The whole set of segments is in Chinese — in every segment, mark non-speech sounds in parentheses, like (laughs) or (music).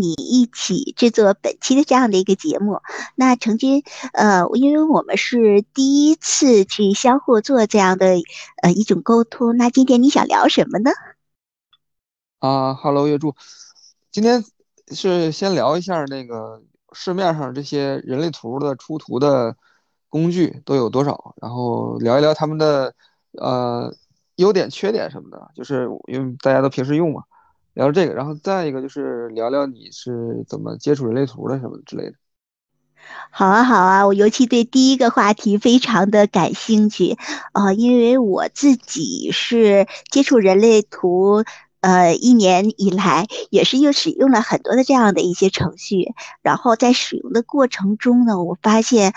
你一起制作本期的这样的一个节目。那成军，呃，因为我们是第一次去相互做这样的呃一种沟通，那今天你想聊什么呢？啊哈喽，月柱，今天是先聊一下那个市面上这些人类图的出图的工具都有多少，然后聊一聊他们的呃优点、缺点什么的，就是因为大家都平时用嘛。聊聊这个，然后再一个就是聊聊你是怎么接触人类图的什么之类的。好啊，好啊，我尤其对第一个话题非常的感兴趣啊，因为我自己是接触人类图，呃，一年以来也是又使用了很多的这样的一些程序，然后在使用的过程中呢，我发现，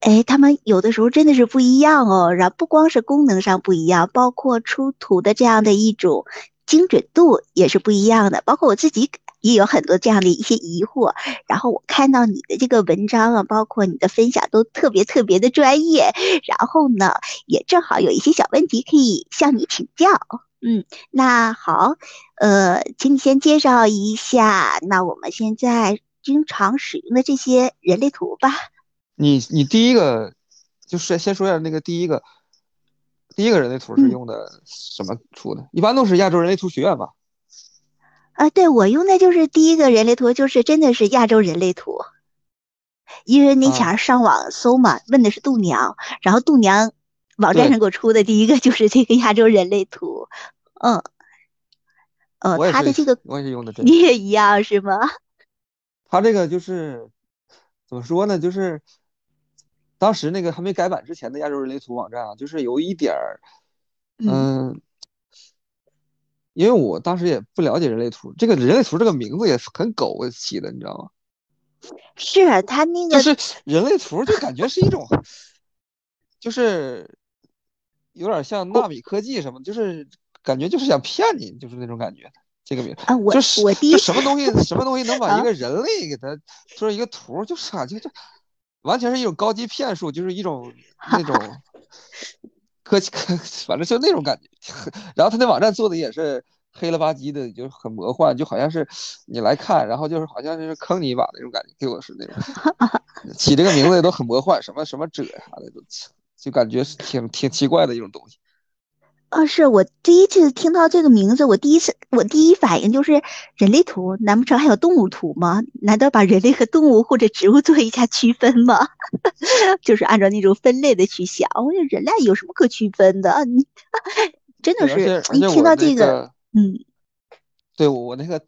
哎，他们有的时候真的是不一样哦，然后不光是功能上不一样，包括出图的这样的一种。精准度也是不一样的，包括我自己也有很多这样的一些疑惑。然后我看到你的这个文章啊，包括你的分享都特别特别的专业。然后呢，也正好有一些小问题可以向你请教。嗯，那好，呃，请你先介绍一下，那我们现在经常使用的这些人类图吧。你你第一个就是先说一下那个第一个。第一个人类图是用的什么出的？一般都是亚洲人类图学院吧？啊，对我用的就是第一个人类图，就是真的是亚洲人类图。因为那前儿上网搜嘛，问的是度娘，然后度娘网站上给我出的第一个就是这个亚洲人类图。嗯，呃，他的这个我也是用的，你也一样是吗？(laughs) 他这个就是怎么说呢？就是。当时那个还没改版之前的亚洲人类图网站啊，就是有一点儿，嗯，因为我当时也不了解人类图，这个人类图这个名字也很狗起的，你知道吗？是他那个就是人类图，就感觉是一种，就是有点像纳米科技什么，就是感觉就是想骗你，就是那种感觉。这个名啊，我就是我第一什么东西，什么东西能把一个人类给他做一个图，就是啊，就这。完全是一种高级骗术，就是一种那种 (laughs) 科技，反正就那种感觉。然后他那网站做的也是黑了吧唧的，就很魔幻，就好像是你来看，然后就是好像是坑你一把那种感觉，给我是那种。(laughs) 起这个名字也都很魔幻，什么什么者啥的都，就感觉是挺挺奇怪的一种东西。啊，是我第一次听到这个名字，我第一次我第一反应就是人类图，难不成还有动物图吗？难道把人类和动物或者植物做一下区分吗？(laughs) 就是按照那种分类的去想，我说人类有什么可区分的？(laughs) 你真的是一听到这个，嗯，对我我那个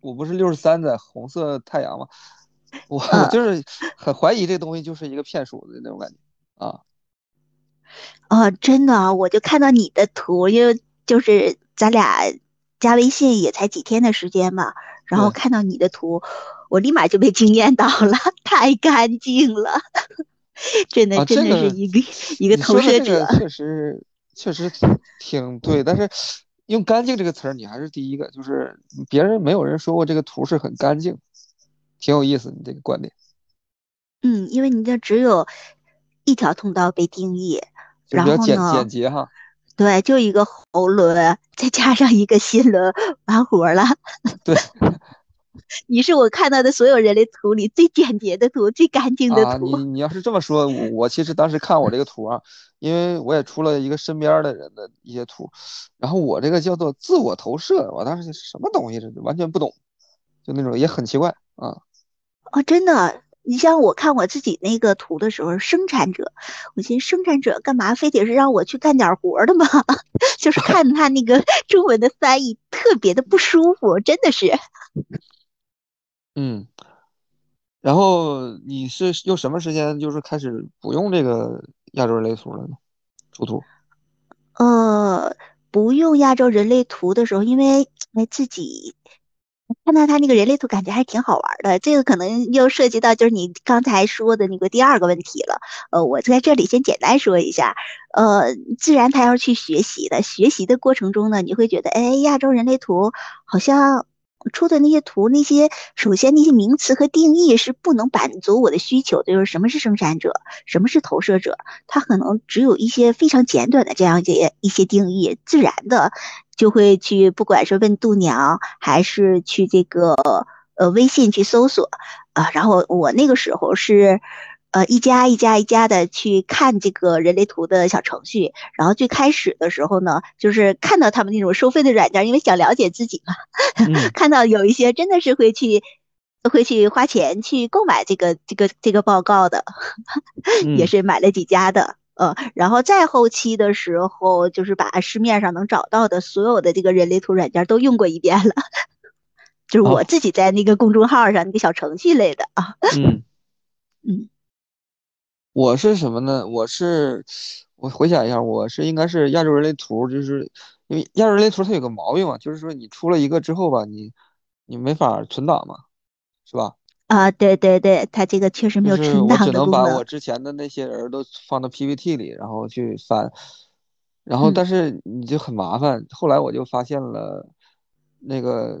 我不是六十三的红色太阳吗？(laughs) 我就是很怀疑这东西就是一个骗术的那种感觉啊。哦，真的啊，我就看到你的图，因为就是咱俩加微信也才几天的时间嘛，然后看到你的图，我立马就被惊艳到了，(laughs) 太干净了，(laughs) 真的真的是一个一个投射者。确实确实挺对，但是用“干净”这个词儿，你还是第一个，就是别人没有人说过这个图是很干净，挺有意思，你这个观点。嗯，因为你这只有一条通道被定义。然后简简洁哈，对，就一个喉轮，再加上一个心轮，完活了。对，(laughs) 你是我看到的所有人类图里最简洁的图，最干净的图。你 (laughs) 你要是这么说，我其实当时看我这个图啊，因为我也出了一个身边的人的一些图，然后我这个叫做自我投射，我当时什么东西，这完全不懂，就那种也很奇怪啊。哦，真的。你像我看我自己那个图的时候，生产者，我寻思生产者干嘛非得是让我去干点活的吗？(laughs) 就是看他那个 (laughs) 中文的翻译特别的不舒服，真的是。(laughs) 嗯，然后你是用什么时间就是开始不用这个亚洲人类图了呢？出图？呃，不用亚洲人类图的时候，因为哎自己。看到他那个人类图，感觉还挺好玩的。这个可能又涉及到就是你刚才说的那个第二个问题了。呃，我在这里先简单说一下。呃，自然他要去学习的，学习的过程中呢，你会觉得，哎，亚洲人类图好像。出的那些图，那些首先那些名词和定义是不能满足我的需求的，就是什么是生产者，什么是投射者，它可能只有一些非常简短的这样一些一些定义，自然的就会去，不管是问度娘，还是去这个呃微信去搜索啊，然后我那个时候是。呃，一家一家一家的去看这个人类图的小程序，然后最开始的时候呢，就是看到他们那种收费的软件，因为想了解自己嘛，(laughs) 看到有一些真的是会去会去花钱去购买这个这个这个报告的，也是买了几家的，呃，然后再后期的时候，就是把市面上能找到的所有的这个人类图软件都用过一遍了，(laughs) 就是我自己在那个公众号上那个小程序类的啊，(laughs) 嗯。嗯。我是什么呢？我是，我回想一下，我是应该是亚洲人类图，就是因为亚洲人类图它有个毛病嘛，就是说你出了一个之后吧，你你没法存档嘛，是吧？啊，对对对，它这个确实没有存档的我只能把我之前的那些人都放到 PPT 里，然后去翻，然后但是你就很麻烦。后来我就发现了那个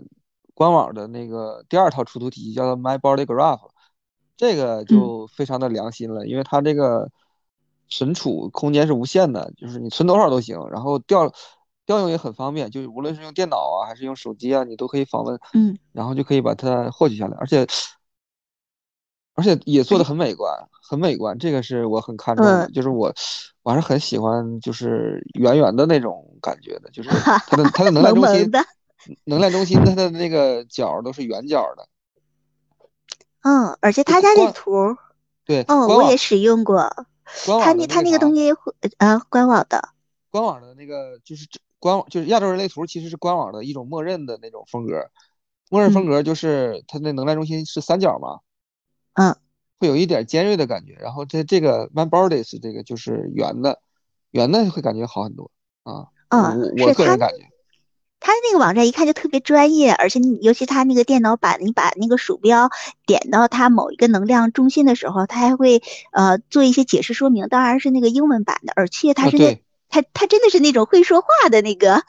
官网的那个第二套出图体系，叫做 My Body Graph。这个就非常的良心了，因为它这个存储空间是无限的，就是你存多少都行，然后调调用也很方便，就是无论是用电脑啊还是用手机啊，你都可以访问，嗯，然后就可以把它获取下来，而且而且也做的很美观，很美观，这个是我很看重的，就是我我还是很喜欢就是圆圆的那种感觉的，就是它的它的能量中心，能量中心它的那个角都是圆角的。嗯，而且他家那图，对，哦，我也使用过。他那他那个东西，呃，官网的，官网的那个就是官网，就是亚洲人类图，其实是官网的一种默认的那种风格。默认风格就是它那能量中心是三角嘛，嗯，会有一点尖锐的感觉。然后这这个 Man Bodies 这个就是圆的，圆的会感觉好很多啊。啊，我个人感觉。他那个网站一看就特别专业，而且你尤其他那个电脑版，你把那个鼠标点到它某一个能量中心的时候，它还会呃做一些解释说明，当然是那个英文版的，而且它是那它它真的是那种会说话的那个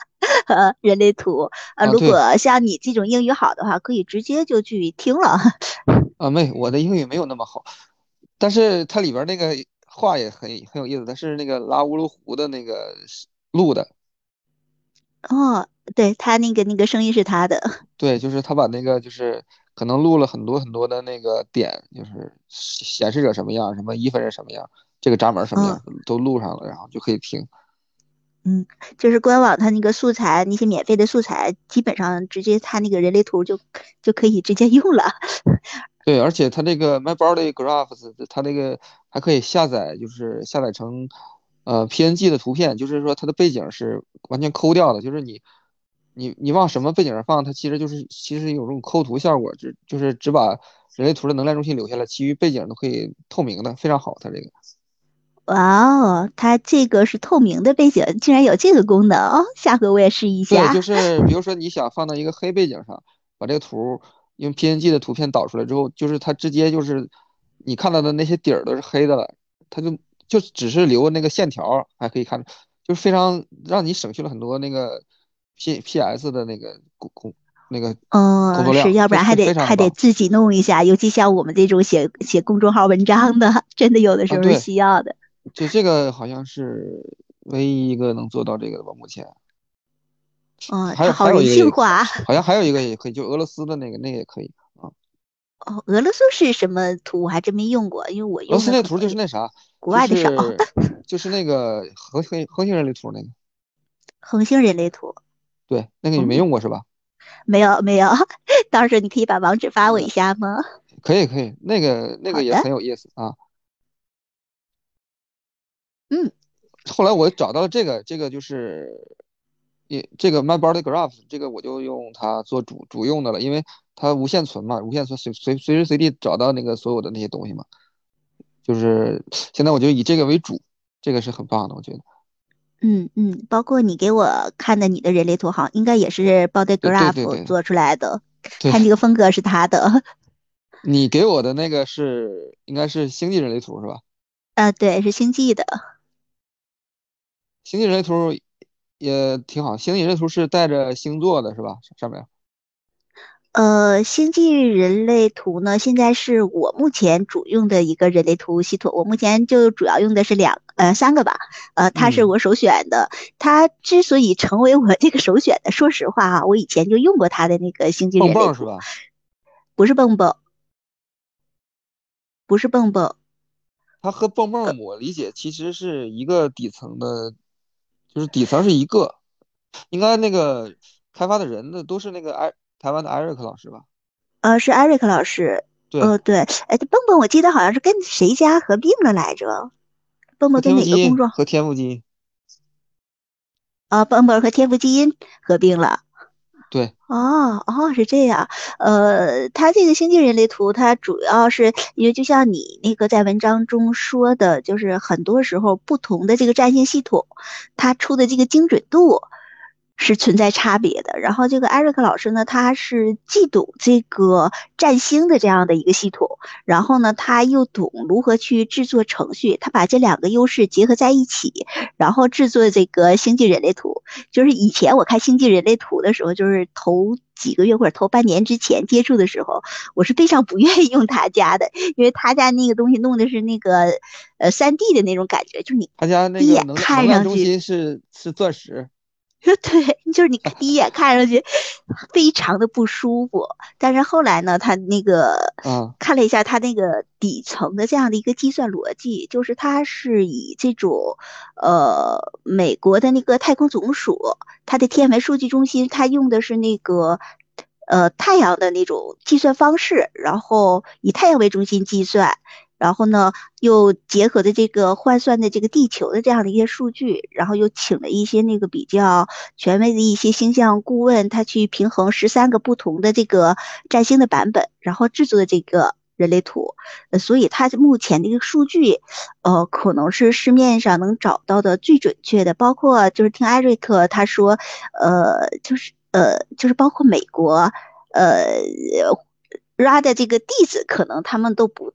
呃人类图啊。如果像你这种英语好的话，可以直接就去听了。(laughs) 啊，没，我的英语没有那么好，但是它里边那个话也很很有意思，它是那个拉乌鲁湖的那个录的。哦。对他那个那个声音是他的，(laughs) 对，就是他把那个就是可能录了很多很多的那个点，就是显示者什么样，什么一分是什么样，这个闸门什么样都录上了，然后就可以听。嗯，就是官网它那个素材，那些免费的素材，基本上直接它那个人类图就就可以直接用了。(laughs) 对，而且它这个 My Body Graphs，它那个还可以下载，就是下载成呃 PNG 的图片，就是说它的背景是完全抠掉的，就是你。你你往什么背景上放，它其实就是其实有这种抠图效果，就就是只把人类图的能量中心留下来，其余背景都可以透明的，非常好。它这个，哇哦，它这个是透明的背景，竟然有这个功能哦！下回我也试一下。对，就是比如说你想放到一个黑背景上，把这个图用 PNG 的图片导出来之后，就是它直接就是你看到的那些底儿都是黑的了，它就就只是留那个线条，还可以看，就是非常让你省去了很多那个。P P S 的那个工工那个嗯是要不然还得还得自己弄一下，尤其像我们这种写写公众号文章的，真的有的时候是需要的。就这个好像是唯一一个能做到这个的吧？目前。嗯，还有好人性化。好像还有一个也可以，就俄罗斯的那个那个也可以啊。哦，俄罗斯是什么图？我还真没用过，因为我用。俄罗斯那图就是那啥，国外的少。(laughs) 就是那个恒恒恒星人类图那个。恒星人类图。对，那个你没用过是吧？没有没有，到时候你可以把网址发我一下吗？可以可以，那个那个也很有意思啊。嗯。后来我找到了这个，这个就是也这个 My Body Graph，这个我就用它做主主用的了，因为它无限存嘛，无限存随随随时随地找到那个所有的那些东西嘛。就是现在我就以这个为主，这个是很棒的，我觉得。嗯嗯，包括你给我看的你的人类图，好应该也是 Body Graph 做出来的，看这个风格是他的。(laughs) 你给我的那个是应该是星际人类图是吧？啊，对，是星际的。星际人类图也挺好，星际人类图是带着星座的是吧？上面。呃，星际人类图呢，现在是我目前主用的一个人类图系统。我目前就主要用的是两呃三个吧，呃，它是我首选的。它之所以成为我这个首选的，说实话啊，我以前就用过它的那个星际人类图。是吧？不是蹦蹦，不是蹦蹦。它和蹦蹦我理解其实是一个底层的，就是底层是一个，应该那个开发的人的都是那个艾台湾的艾瑞克老师吧？呃，是艾瑞克老师。对，呃对，哎，蹦蹦我记得好像是跟谁家合并了来着？蹦蹦跟哪个工作？和天赋基因。啊，蹦蹦和天赋基因合并了。对。哦哦，是这样。呃，它这个星际人类图，它主要是因为就像你那个在文章中说的，就是很多时候不同的这个占星系统，它出的这个精准度。是存在差别的。然后这个艾瑞克老师呢，他是既懂这个占星的这样的一个系统，然后呢，他又懂如何去制作程序，他把这两个优势结合在一起，然后制作这个星际人类图。就是以前我看星际人类图的时候，就是头几个月或者头半年之前接触的时候，我是非常不愿意用他家的，因为他家那个东西弄的是那个呃三 D 的那种感觉，就是你他家那个能看上去是是钻石。(laughs) 对，就是你第一眼看上去非常的不舒服，但是后来呢，他那个，嗯，看了一下他那个底层的这样的一个计算逻辑，就是它是以这种，呃，美国的那个太空总署，它的天文数据中心，它用的是那个，呃，太阳的那种计算方式，然后以太阳为中心计算。然后呢，又结合的这个换算的这个地球的这样的一些数据，然后又请了一些那个比较权威的一些星象顾问，他去平衡十三个不同的这个占星的版本，然后制作的这个人类图。呃，所以它目前的一个数据，呃，可能是市面上能找到的最准确的。包括就是听艾瑞克他说，呃，就是呃，就是包括美国，呃，RA 的这个弟子，可能他们都不。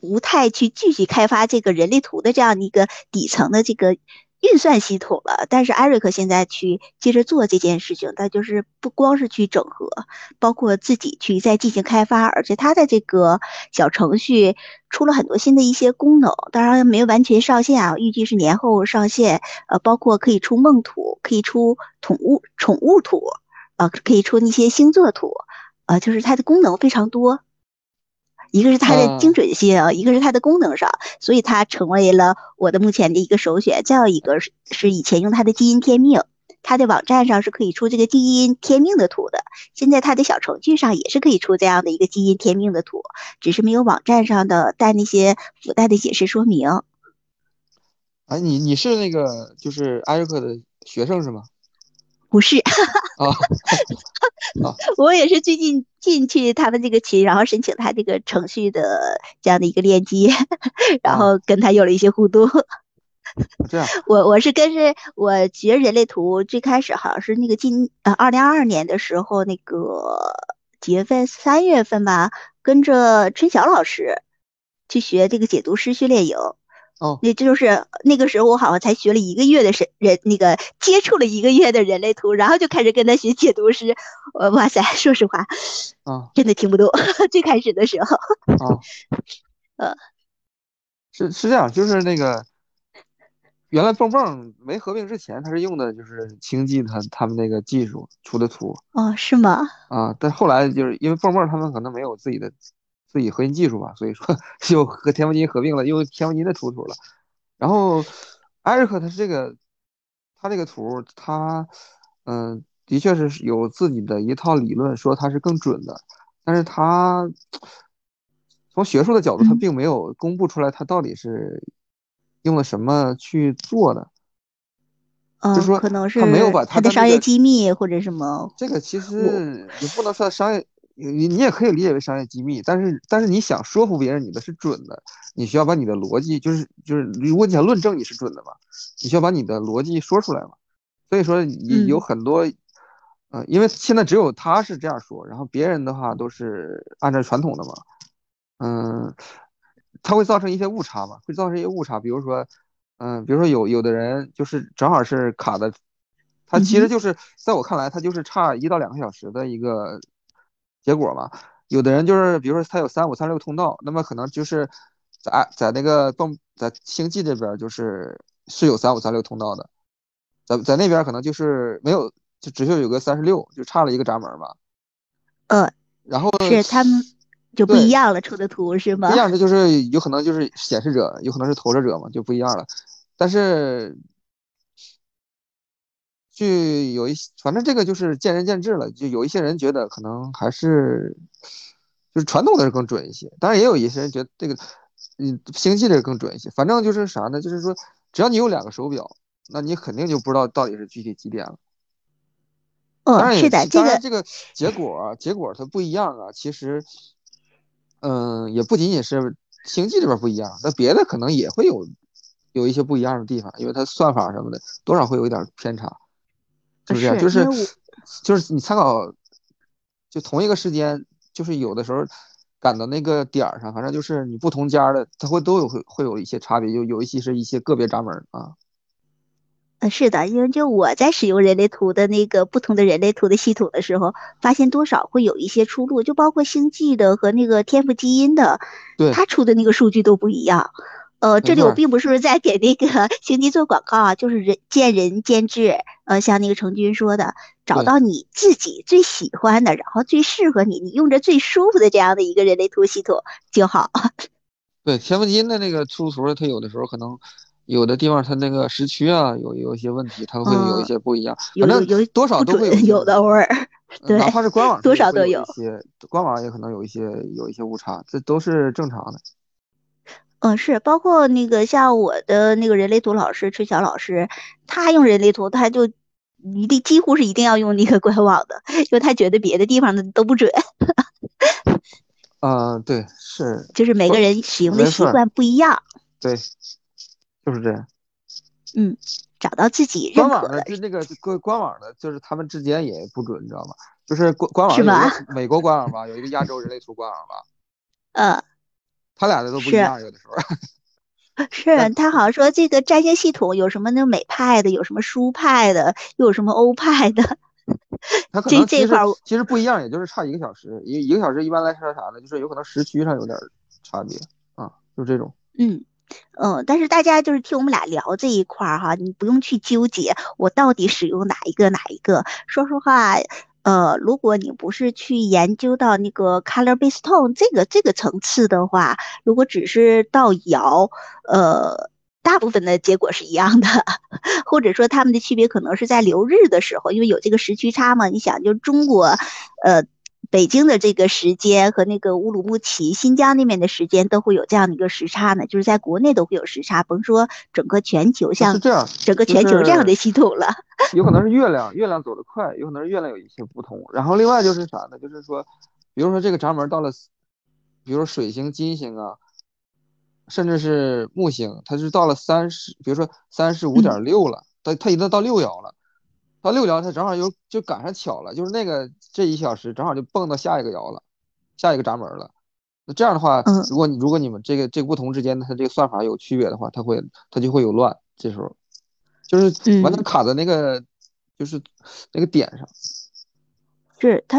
不太去继续开发这个人类图的这样的一个底层的这个运算系统了，但是艾瑞克现在去接着做这件事情，他就是不光是去整合，包括自己去再进行开发，而且他的这个小程序出了很多新的一些功能，当然没有完全上线啊，预计是年后上线。呃，包括可以出梦图，可以出宠物宠物图，啊，可以出那些星座图，啊，就是它的功能非常多。一个是它的精准性，一个是它的功能上，所以它成为了我的目前的一个首选。再有一个是是以前用它的基因天命，它的网站上是可以出这个基因天命的图的。现在它的小程序上也是可以出这样的一个基因天命的图，只是没有网站上的带那些附带的解释说明。哎，你你是那个就是艾瑞克的学生是吗？不是。啊。(laughs) (laughs) (laughs) 我也是最近进去他们这个群，然后申请他这个程序的这样的一个链接，然后跟他有了一些互动。这样，我我是跟着我学人类图，最开始好像是那个今呃二零二二年的时候，那个几月份？三月份吧，跟着春晓老师去学这个解读师训练营。哦，也就是那个时候，我好像才学了一个月的神人，那个接触了一个月的人类图，然后就开始跟他学解读师。呃，哇塞，说实话，啊，真的听不懂。(laughs) 最开始的时候，啊，(laughs) 呃，是是这样，就是那个原来蹦蹦没合并之前，他是用的就是星际他他们那个技术出的图。哦，是吗？啊，但后来就是因为蹦蹦他们可能没有自己的。自己核心技术吧，所以说 (laughs) 就和天文金合并了，用天文金的出图了。然后艾瑞克他是这个，他这个图他嗯的确是有自己的一套理论，说他是更准的。但是他从学术的角度，他并没有公布出来他到底是用了什么去做的。就是说可能是他没有把他的商业机密或者什么。这个其实也不能算商业。你你也可以理解为商业机密，但是但是你想说服别人你的是准的，你需要把你的逻辑就是就是如果你想论证你是准的嘛，你需要把你的逻辑说出来嘛。所以说你有很多，呃，因为现在只有他是这样说，然后别人的话都是按照传统的嘛，嗯，它会造成一些误差嘛，会造成一些误差，比如说，嗯，比如说有有的人就是正好是卡的，他其实就是在我看来，他就是差一到两个小时的一个。结果嘛，有的人就是，比如说他有三五三六通道，那么可能就是在在那个动在星际这边就是是有三五三六通道的，在在那边可能就是没有，就只需有个三十六，就差了一个闸门嘛。呃，然后是他们就不一样了，出的图是吗？不一样，这就是有可能就是显示者，有可能是投射者嘛，就不一样了。但是，就有一些反正这个就是见仁见智了。就有一些人觉得可能还是就是传统的是更准一些，当然也有一些人觉得这个嗯星际的更准一些。反正就是啥呢？就是说，只要你有两个手表，那你肯定就不知道到底是具体几点了。哦，是的，当然这个结果结果它不一样啊。其实，嗯，也不仅仅是星际这边不一样，那别的可能也会有。有一些不一样的地方，因为它算法什么的多少会有一点偏差，是不是？就是就是你参考，就同一个时间，就是有的时候赶到那个点儿上，反正就是你不同家的，它会都有会会有一些差别，就有一些是一些个别闸门啊。嗯，是的，因为就我在使用人类图的那个不同的人类图的系统的时候，发现多少会有一些出入，就包括星际的和那个天赋基因的，对，它出的那个数据都不一样。呃，这里我并不是在给那个 (laughs) 星际做广告啊，就是人见仁见智。呃，像那个程军说的，找到你自己最喜欢的，然后最适合你，你用着最舒服的这样的一个人类图系统就好。(laughs) 对，天赋基因的那个出图，它有的时候可能有的地方它那个时区啊，有有一些问题，它会有一些不一样。反正有多少都会有有的偶尔。对，哪怕是官网多少都有一些，官网也可能有一些有一些误差，这都是正常的。嗯，是包括那个像我的那个人类图老师春晓老师，他用人类图，他就一定几乎是一定要用那个官网的，(laughs) 因为他觉得别的地方的都不准。嗯，对，是，就是每个人使用的习惯不一样。对，就是这样。嗯，找到自己认可的。就那个官官网的，就是他们之间也不准，你知道吗？就是官官网有美国官网吧，有一个亚洲人类图官网吧。(laughs) 嗯。他俩的都不一样，有的时候。(laughs) 是他好像说这个占星系统有什么那美派的，有什么苏派的，又有什么欧派的。(laughs) 这这块其实不一样，也就是差一个小时，一一个小时一般来说啥呢？就是有可能时区上有点差别啊，就这种。嗯嗯，但是大家就是听我们俩聊这一块儿哈，你不用去纠结我到底使用哪一个哪一个。说实话。呃，如果你不是去研究到那个 color based tone 这个这个层次的话，如果只是到摇，呃，大部分的结果是一样的，(laughs) 或者说他们的区别可能是在留日的时候，因为有这个时区差嘛。你想，就中国，呃。北京的这个时间和那个乌鲁木齐、新疆那边的时间都会有这样的一个时差呢，就是在国内都会有时差，甭说整个全球，像这样整个全球这样的系统了。(laughs) 有可能是月亮，月亮走得快，有可能是月亮有一些不同。然后另外就是啥呢？就是说，比如说这个闸门到了，比如说水星、金星啊，甚至是木星，它是到了三十，比如说三十五点六了，它它已经到六爻了。到六爻，它正好又就赶上巧了，就是那个这一小时正好就蹦到下一个爻了，下一个闸门了。那这样的话，如果你如果你们这个这个不同之间它这个算法有区别的话，它会它就会有乱。这时候就是完全卡在那个就是那个点上。是它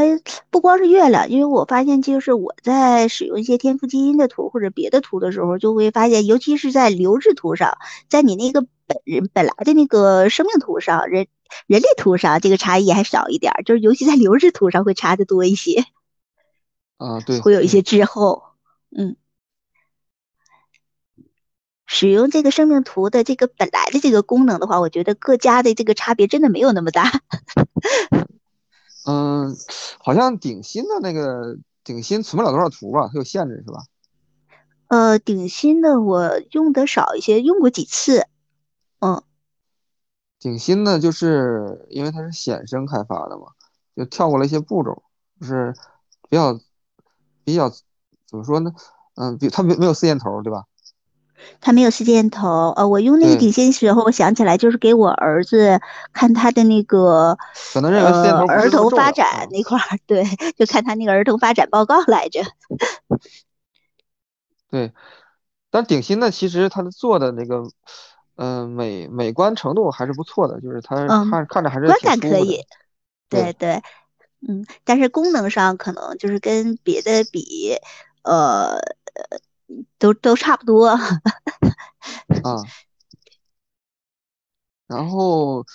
不光是月亮，因为我发现就是我在使用一些天赋基因的图或者别的图的时候，就会发现，尤其是在流日图上，在你那个本人本来的那个生命图上人。人类图上这个差异还少一点，就是尤其在流日图上会差的多一些。啊，对，会有一些滞后。嗯，使用这个生命图的这个本来的这个功能的话，我觉得各家的这个差别真的没有那么大。(laughs) 嗯，好像顶新的那个顶新存不了多少图吧，它有限制是吧？呃，顶新的我用的少一些，用过几次。嗯。顶新呢就是因为它是显生开发的嘛，就跳过了一些步骤，就是比较比较怎么说呢？嗯，比它没没有四箭头，对吧？它没有四箭头。呃，我用那个顶新时候，我想起来就是给我儿子看他的那个可能认为四箭头儿童发展那块儿，对，就看他那个儿童发展报告来着。(laughs) 对，但顶新呢其实它的做的那个。嗯，美美观程度还是不错的，就是它看看着还是观感可以，对对，嗯，但是功能上可能就是跟别的比，呃，都都差不多。啊，(laughs) 然后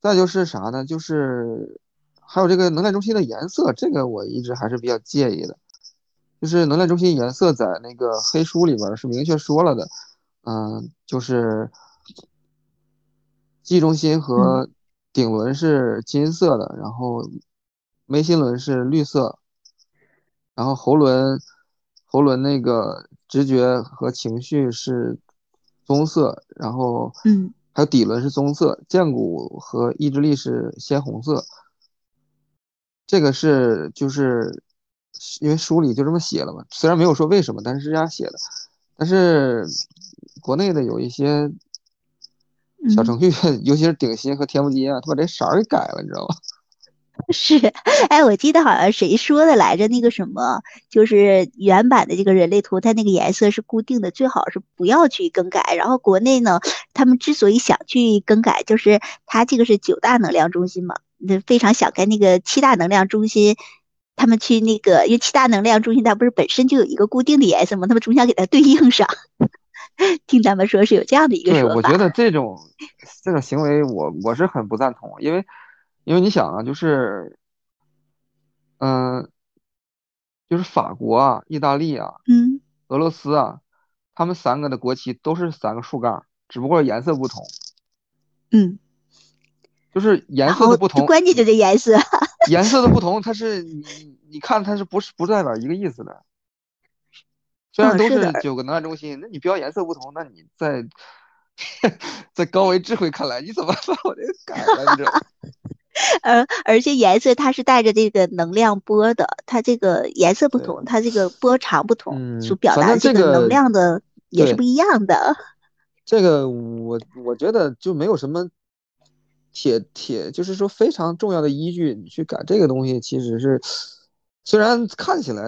再就是啥呢？就是还有这个能量中心的颜色，这个我一直还是比较介意的。就是能量中心颜色在那个黑书里边是明确说了的，嗯，就是记忆中心和顶轮是金色的，然后眉心轮是绿色，然后喉轮喉轮那个直觉和情绪是棕色，然后嗯，还有底轮是棕色，剑骨和意志力是鲜红色。这个是就是因为书里就这么写了嘛，虽然没有说为什么，但是是这样写的。但是国内的有一些小程序，(laughs) 尤其是顶新和天目金啊，他把这色儿给改了，你知道吗？(laughs) 是，哎，我记得好像谁说的来着？那个什么，就是原版的这个人类图，它那个颜色是固定的，最好是不要去更改。然后国内呢，他们之所以想去更改，就是它这个是九大能量中心嘛。那非常想跟那个七大能量中心，他们去那个，因为七大能量中心它不是本身就有一个固定的颜色嘛？他们总想给它对应上。(laughs) 听他们说是有这样的一个说法。对，我觉得这种这种行为，我我是很不赞同，因为因为你想啊，就是，嗯，就是法国啊、意大利啊、嗯、俄罗斯啊，他们三个的国旗都是三个竖杠，只不过颜色不同。嗯。就是颜色的不同，关键就这颜色。(laughs) 颜色的不同，它是你你看它是不是不代表一个意思的？虽然都是九个能量中心，那你标颜色不同，那你在 (laughs) 在高维智慧看来，你怎么把我这个改了？你知道？而 (laughs) 而且颜色它是带着这个能量波的，它这个颜色不同，它这个波长不同，所表达这个能量的也是不一样的。(laughs) 这个我我觉得就没有什么。铁铁就是说非常重要的依据，你去改这个东西，其实是虽然看起来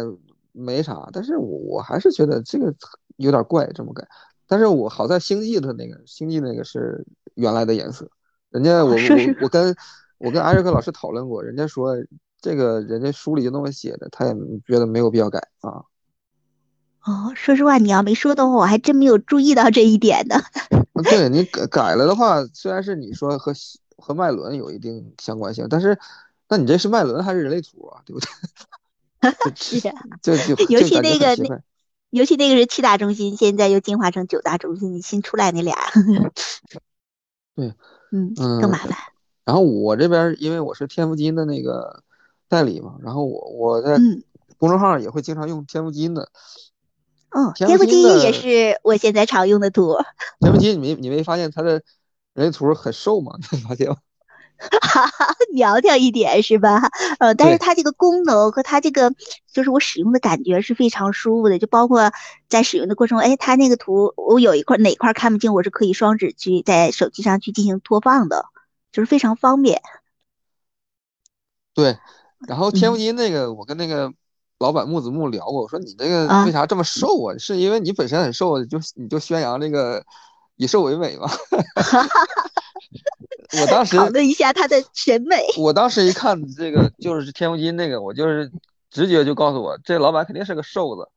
没啥，但是我我还是觉得这个有点怪，这么改。但是我好在星际的那个星际那个是原来的颜色，人家我我我跟我跟艾瑞克老师讨论过，人家说这个人家书里就那么写的，他也觉得没有必要改啊。哦，说实话，你要没说的话，我还真没有注意到这一点呢。对你改改了的话，虽然是你说和。和脉轮有一定相关性，但是，那你这是脉轮还是人类图啊？对不对？(laughs) 是，就就尤其那个那，尤其那个是七大中心，现在又进化成九大中心，你新出来那俩，(laughs) 对，嗯嗯，更麻烦。然后我这边因为我是天赋基因的那个代理嘛，然后我我在公众号也会经常用天赋基因的。嗯，天赋基因也是我现在常用的图。天赋基因，你没你没发现它的？人类图很瘦吗，你发现吗？(laughs) 苗条一点是吧？呃，但是它这个功能和它这个就是我使用的感觉是非常舒服的，就包括在使用的过程中，哎，它那个图我有一块哪块看不清，我是可以双指去在手机上去进行拖放的，就是非常方便。对，然后天福金那个，我跟那个老板木子木聊过，我说你这个为啥这么瘦啊？是因为你本身很瘦，就你就宣扬这个。以瘦为美嘛，(laughs) 我当时 (laughs) 讨论一下他的审美。我当时一看这个就是天福金那个，我就是直觉就告诉我，这老板肯定是个瘦子。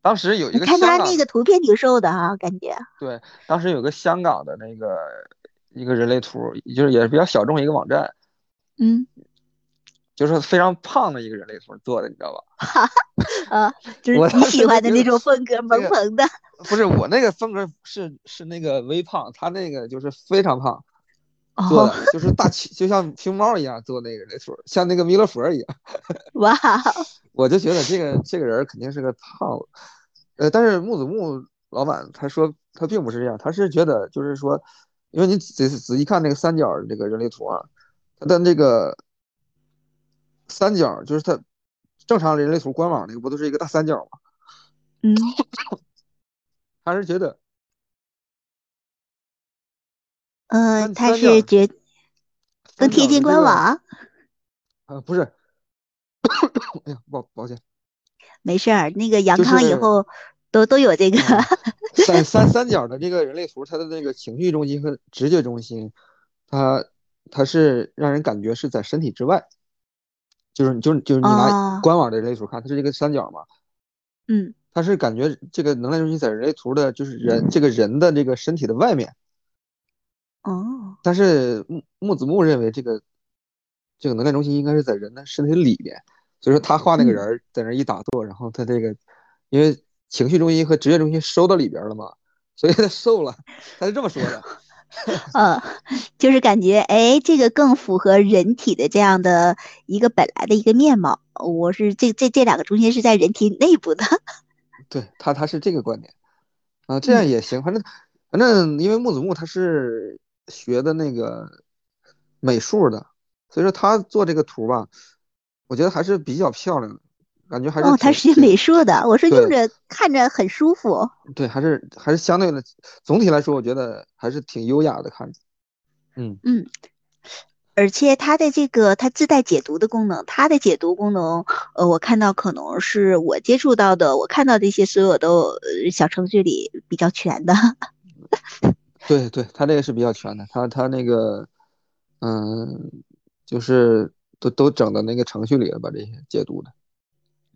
当时有一个看他那个图片挺瘦的哈，感觉。对，当时有个香港的那个一个人类图，就是也是比较小众一个网站。嗯。就是非常胖的一个人类图做的，你知道吧？啊，就是你喜欢的那种风格，萌萌的。不是我那个风格是是那个微胖，他那个就是非常胖做的，就是大就像熊猫一样做那个人类图，像那个弥勒佛一样。(laughs) 哇！我就觉得这个这个人肯定是个胖子。呃，但是木子木老板他说他并不是这样，他是觉得就是说，因为你仔仔细看那个三角这个人类图啊，他的那个。三角就是它，正常人类图官网那个不都是一个大三角吗？嗯，还是觉得，嗯，他是觉更贴近官网。啊，不是，哎呀，抱抱歉，没事儿，那个杨康以后都都有这个三三三角的这个人类图，它的那个情绪中心和直觉中心，它它是让人感觉是在身体之外。就是就是就是你拿官网的人类图看，它是一个三角嘛，嗯，它是感觉这个能量中心在人类图的，就是人这个人的这个身体的外面，哦，但是木木子木认为这个这个能量中心应该是在人的身体里边，所以说他画那个人在那一打坐，然后他这个因为情绪中心和职业中心收到里边了嘛，所以他瘦了，他是这么说的。(laughs) 呃，就是感觉哎，这个更符合人体的这样的一个本来的一个面貌。我是这这这两个中心是在人体内部的。(laughs) 对他他是这个观点啊，这样也行，反正反正因为木子木他是学的那个美术的，所以说他做这个图吧，我觉得还是比较漂亮的。感觉还是哦，他是学美术的，我说用着看着很舒服。对，还是还是相对的，总体来说，我觉得还是挺优雅的看着。嗯嗯，而且它的这个它自带解读的功能，它的解读功能，呃，我看到可能是我接触到的，我看到这些所有的小程序里比较全的。(laughs) 对对，他这个是比较全的，他他那个，嗯，就是都都整到那个程序里了把？这些解读的。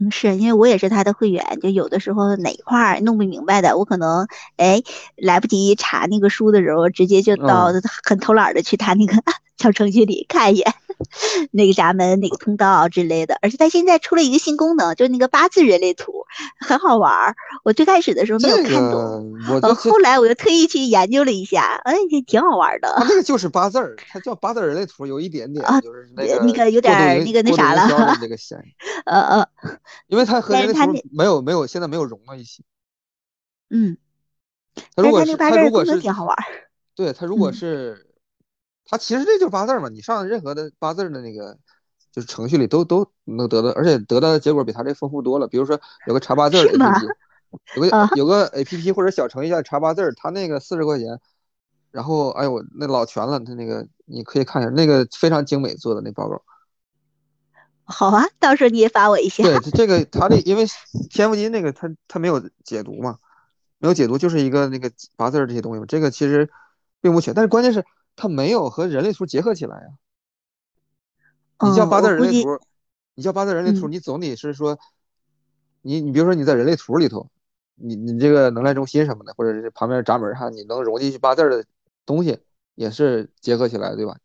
嗯，是因为我也是他的会员，就有的时候哪一块儿弄不明白的，我可能哎来不及查那个书的时候，直接就到很偷懒的去他那个小程序里看一眼。(laughs) 那个闸门、哪个通道之类的，而且它现在出了一个新功能，就是那个八字人类图，很好玩儿。我最开始的时候没有看懂，呃，后来我又特意去研究了一下，哎，挺好玩的。它那个 (laughs) 就是八字儿，它叫八字人类图，有一点点就是那个那个有点那个那啥了，(laughs) 那个嫌疑。呃呃，因为它和人类图没有没有现在没有融到一起。嗯，它如果是它如果是挺好玩，对他如果是。它其实这就是八字嘛，你上任何的八字的那个就是程序里都都能得到，而且得到的结果比它这丰富多了。比如说有个查八字 A P P，有个 (laughs) 有个 A P P 或者小程序叫查八字，它那个四十块钱，然后哎呦那老全了，它那个你可以看一下，那个非常精美做的那报告。好啊，到时候你也发我一下。对，这个他这因为天赋金那个他他没有解读嘛，没有解读就是一个那个八字这些东西嘛，这个其实并不全，但是关键是。它没有和人类图结合起来呀。你叫八字人类图，你叫八字人类图，你总得是说，你你比如说你在人类图里头，你你这个能量中心什么的，或者是旁边闸门上你能融进去八字的东西，也是结合起来，对吧？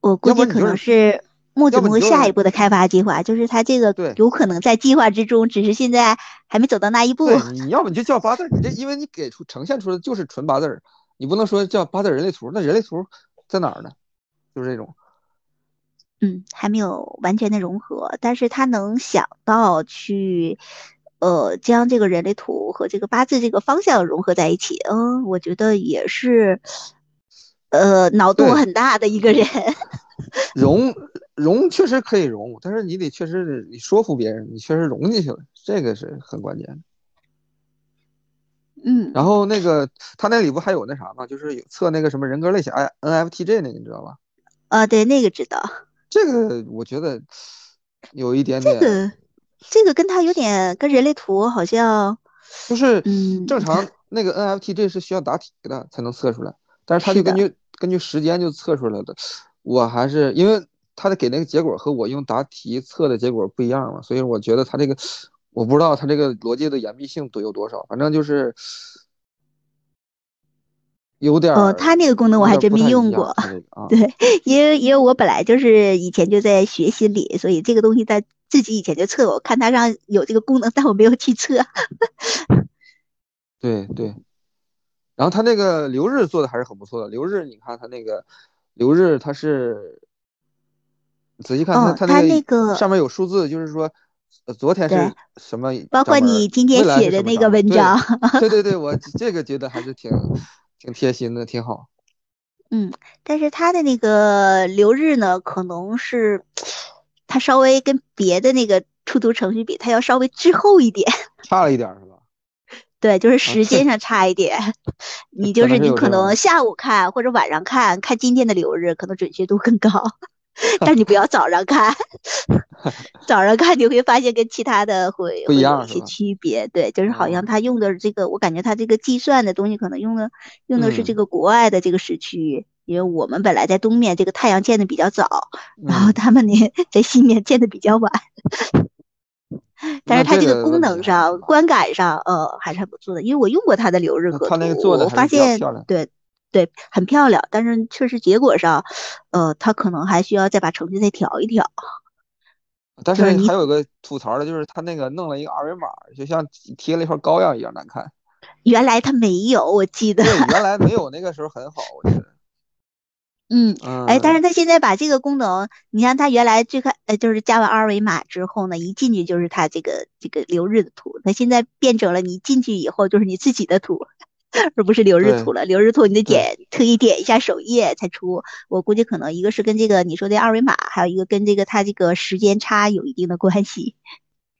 我估计可能是木子木下一步的开发计划，就是它这个有可能在计划之中，只是现在还没走到那一步。(laughs) 你要么你就叫八字，你这因为你给出呈现出的就是纯八字。你不能说叫八字人类图，那人类图在哪儿呢？就是这种，嗯，还没有完全的融合，但是他能想到去，呃，将这个人类图和这个八字这个方向融合在一起，嗯，我觉得也是，呃，脑洞很大的一个人。融融确实可以融，但是你得确实你说服别人，你确实融进去了，这个是很关键的。嗯，然后那个他那里不还有那啥吗？就是有测那个什么人格类型，I NFTJ 那个你知道吧？啊，对，那个知道。这个我觉得有一点点。这个这个跟他有点跟人类图好像。就是正常那个 NFTJ 是需要答题的才能测出来，但是他就根据根据时间就测出来了。我还是因为他的给那个结果和我用答题测的结果不一样嘛，所以我觉得他这个。我不知道他这个逻辑的严密性都有多少，反正就是有点。哦，它那个功能我还真没用过。(laughs) 对，因为因为我本来就是以前就在学心理，所以这个东西在自己以前就测过，我看它上有这个功能，但我没有去测。(laughs) 对对，然后他那个留日做的还是很不错的。留日，你看他那个留日，他是仔细看它它那个上面有数字，就是说。昨天是什么？包括你今天写的那个文章。对 (laughs) 对对，我这个觉得还是挺挺贴心的，挺好。(laughs) 嗯，但是他的那个留日呢，可能是他稍微跟别的那个出图程序比，他要稍微滞后一点。差了一点是吧？(laughs) 对，就是时间上差一点。你就是你可能下午看或者晚上看看今天的留日，可能准确度更高。(laughs) 但你不要早上看，(laughs) 早上看你会发现跟其他的会会有一些区别。对，就是好像他用的这个，我感觉他这个计算的东西可能用的用的是这个国外的这个时区，因为我们本来在东面，这个太阳见的比较早，然后他们呢在西面见的比较晚。(laughs) 但是它这个功能上、观感上，呃，还是很不错的。因为我用过它的流日和图，我发现对。对，很漂亮，但是确实结果上，呃，他可能还需要再把程序再调一调。但是还有个吐槽的，就是他那个弄了一个二维码，就像贴了一块膏药一样难看。原来他没有，我记得。对，(laughs) 原来没有，那个时候很好，我觉得。嗯，哎，但是他现在把这个功能，你像他原来最开，呃，就是加完二维码之后呢，一进去就是他这个这个留日的图，他现在变成了你进去以后就是你自己的图，而不是留日图了。留日图你得点特意点一下首页才出。我估计可能一个是跟这个你说的二维码，还有一个跟这个它这个时间差有一定的关系。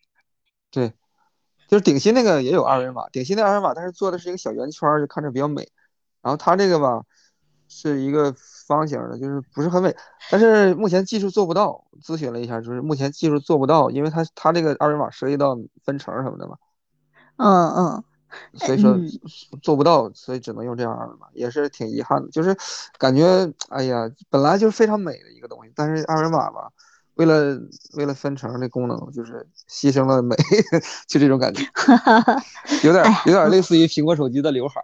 (laughs) 对，就是顶新那个也有二维码，顶新的二维码，但是做的是一个小圆圈，就看着比较美。然后它这个吧，是一个。方形的，就是不是很美，但是目前技术做不到。咨询了一下，就是目前技术做不到，因为它它这个二维码涉及到分成什么的嘛。嗯嗯。所以说做不到，所以只能用这样二维码，也是挺遗憾的。就是感觉，哎呀，本来就是非常美的一个东西，但是二维码吧，为了为了分成的功能，就是牺牲了美，(laughs) 就这种感觉，(laughs) 有点有点类似于苹果手机的刘海。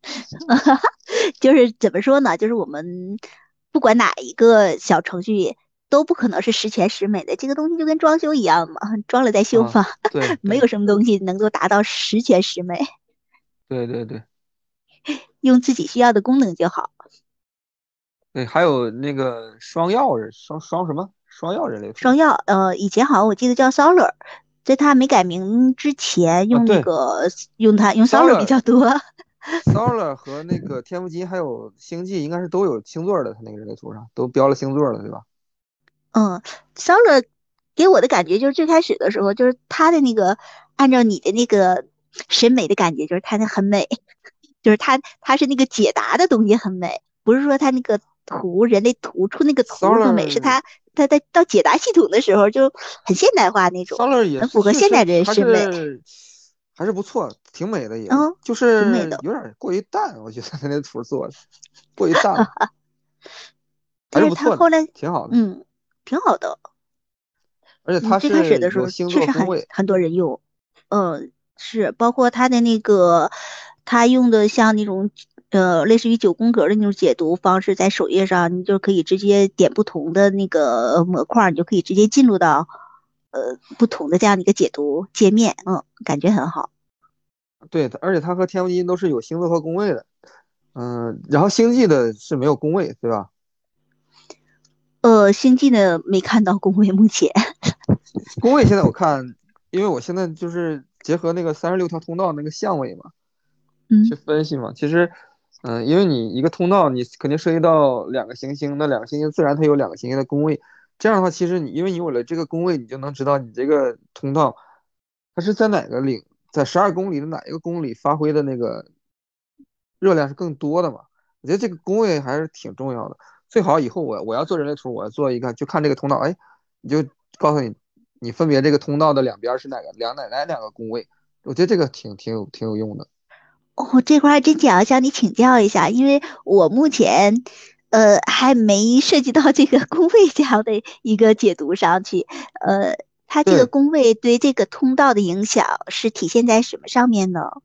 (laughs) 就是怎么说呢？就是我们不管哪一个小程序都不可能是十全十美的。这个东西就跟装修一样嘛，装了再修嘛。对，(laughs) 没有什么东西能够达到十全十美。对对对，(laughs) 用自己需要的功能就好。对，还有那个双钥匙，双双什么？双钥人类双钥，呃，以前好像我记得叫 Solar，在它没改名之前，用那个用它用 Solar 比较多。Solar 和那个天赋机还有星际应该是都有星座的，它那个人类图上都标了星座了，对吧？嗯，Solar 给我的感觉就是最开始的时候，就是他的那个按照你的那个审美的感觉，就是他那很美，(laughs) 就是他他是那个解答的东西很美，不是说他那个图人类图出那个图很美，是他他在到解答系统的时候就很现代化那种，很符合现代人审美。还是不错，挺美的，也就是有点过于淡，我觉得他那图做的过于淡 (laughs) 了。但是不错，后来挺好的，嗯，挺好的。而且他最开始的时候确实很很多人用，嗯，是包括他的那个他用的像那种呃类似于九宫格的那种解读方式，在首页上你就可以直接点不同的那个模块，你就可以直接进入到。呃，不同的这样的一个解读界面，嗯，感觉很好。对，而且它和天文基因都是有星座和宫位的，嗯，然后星际的是没有宫位，对吧？呃，星际的没看到工位，目前。(laughs) 工位现在我看，因为我现在就是结合那个三十六条通道那个相位嘛，嗯，去分析嘛。其实，嗯，因为你一个通道，你肯定涉及到两个行星，那两个行星自然它有两个行星的工位。这样的话，其实你因为你有了这个工位，你就能知道你这个通道它是在哪个领，在十二公里的哪一个公里发挥的那个热量是更多的嘛？我觉得这个工位还是挺重要的。最好以后我我要做人类图，我要做一个就看这个通道，哎，你就告诉你，你分别这个通道的两边是哪个两哪哪两个宫位？我觉得这个挺挺有挺有用的。哦，这块还真想向你请教一下，因为我目前。呃，还没涉及到这个宫位这样的一个解读上去。呃，它这个宫位对这个通道的影响是体现在什么上面呢？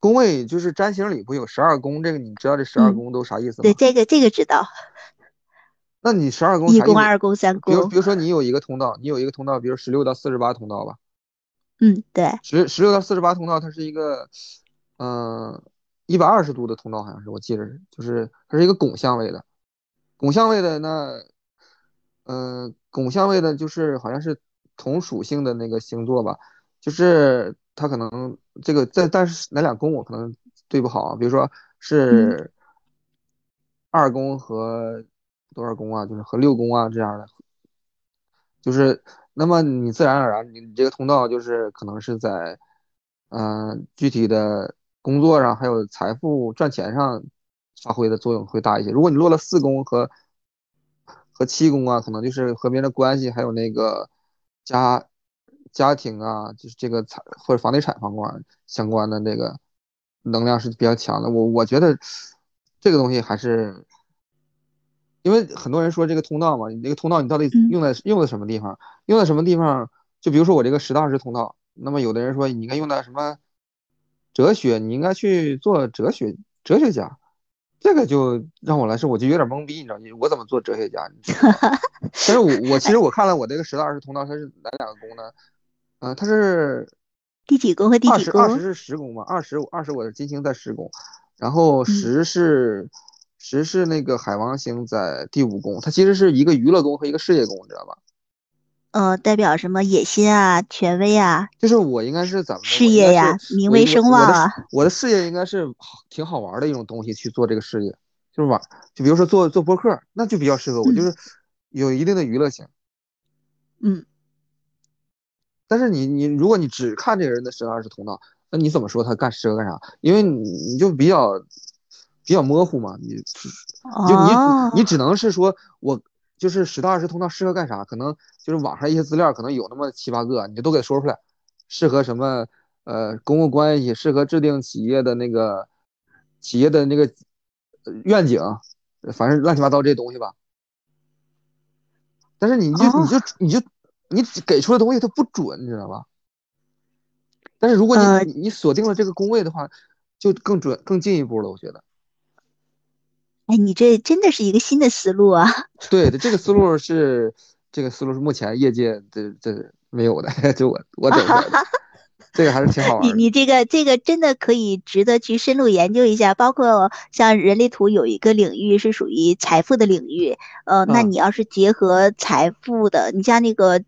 宫位就是占星里不有十二宫，这个你知道这十二宫都啥意思吗？对，这个这个知道。那你十二宫一宫、二宫、三宫。比如比如说你有一个通道，你有一个通道，比如十六到四十八通道吧。嗯，对。十十六到四十八通道，它是一个，嗯。一百二十度的通道好像是，我记着是，就是它是一个拱相位的，拱相位的那，嗯，拱相位的就是好像是同属性的那个星座吧，就是它可能这个在但是哪两宫我可能对不好，比如说是二宫和多少宫啊，就是和六宫啊这样的，就是那么你自然而然你这个通道就是可能是在嗯具体的。工作上还有财富赚钱上发挥的作用会大一些。如果你落了四宫和和七宫啊，可能就是和别人的关系，还有那个家家庭啊，就是这个财或者房地产方面相关的那个能量是比较强的。我我觉得这个东西还是，因为很多人说这个通道嘛，你这个通道你到底用在用在什么地方？用在什么地方？就比如说我这个十大二十通道，那么有的人说你应该用在什么？哲学，你应该去做哲学哲学家。这个就让我来说，我就有点懵逼，你知道吗？我怎么做哲学家？(laughs) 但是我我其实我看了我这个十大二十通道，它是哪两个功呢？嗯，它是第几宫和第几宫？二十二十是十宫嘛？二十二十我的金星在十宫，然后十是十是那个海王星在第五宫，它其实是一个娱乐宫和一个事业宫，你知道吧？呃，代表什么野心啊、权威啊？就是我应该是怎么事业呀、名威声望啊？我的事业应该是挺好玩的一种东西去做这个事业，就是玩，就比如说做做播客，那就比较适合我，就是有一定的娱乐性。嗯。但是你你如果你只看这个人的十二十通道，那你怎么说他干适合干啥？因为你你就比较比较模糊嘛，你就你你只能是说我。就是十到二十通道适合干啥？可能就是网上一些资料，可能有那么七八个，你就都给说出来。适合什么？呃，公共关系，适合制定企业的那个企业的那个愿景，反正乱七八糟这些东西吧。但是你就你就你就你给出的东西它不准，你知道吧？但是如果你你锁定了这个工位的话，就更准更进一步了，我觉得。哎，你这真的是一个新的思路啊！(laughs) 对的，这个思路是这个思路是目前业界的这没有的，(laughs) 就我我整的，(laughs) 这个还是挺好玩。你你这个这个真的可以值得去深入研究一下，包括像人类图有一个领域是属于财富的领域，呃，那你要是结合财富的，你像那个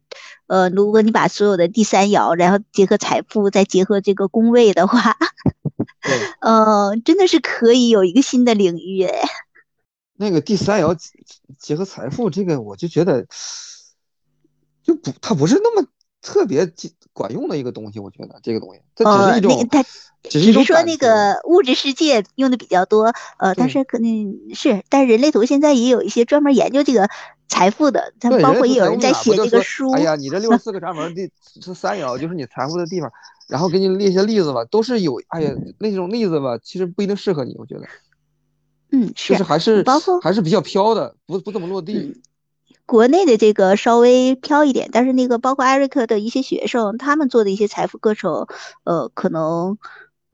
呃，如果你把所有的第三爻，然后结合财富，再结合这个宫位的话，对，(laughs) 呃，真的是可以有一个新的领域哎。那个第三爻结合财富，这个我就觉得就不，它不是那么特别管用的一个东西。我觉得这个东西，它只是一种，它只是说那个物质世界用的比较多。呃，但是可能是，但是人类图现在也有一些专门研究这个财富的，它包括也有人在写这个书。哎呀，你这 (laughs) 六十四个闸门第这三爻就是你财富的地方，然后给你列些例子吧，都是有。哎呀，那种例子吧，其实不一定适合你，我觉得。嗯，是还是包括还是比较飘的，不不怎么落地。国内的这个稍微飘一点，但是那个包括艾瑞克的一些学生，他们做的一些财富课程，呃，可能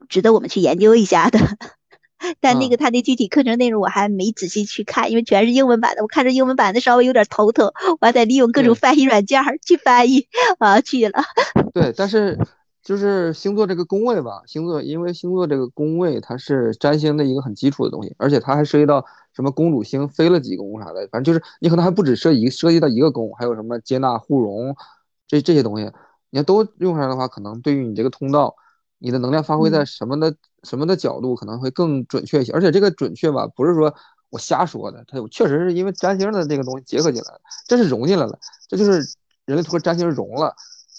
值得我们去研究一下的。(laughs) 但那个他的具体课程内容我还没仔细去看，因为全是英文版的，我看着英文版的稍微有点头疼，我还得利用各种翻译软件去翻译啊去了。(laughs) 对，但是。就是星座这个宫位吧，星座因为星座这个宫位它是占星的一个很基础的东西，而且它还涉及到什么公主星飞了几宫啥的，反正就是你可能还不止涉及涉及到一个宫，还有什么接纳互融这这些东西，你要都用上的话，可能对于你这个通道，你的能量发挥在什么的什么的角度可能会更准确一些，而且这个准确吧，不是说我瞎说的，它确实是因为占星的这个东西结合进来了，这是融进来了，这就是人类图和占星融了。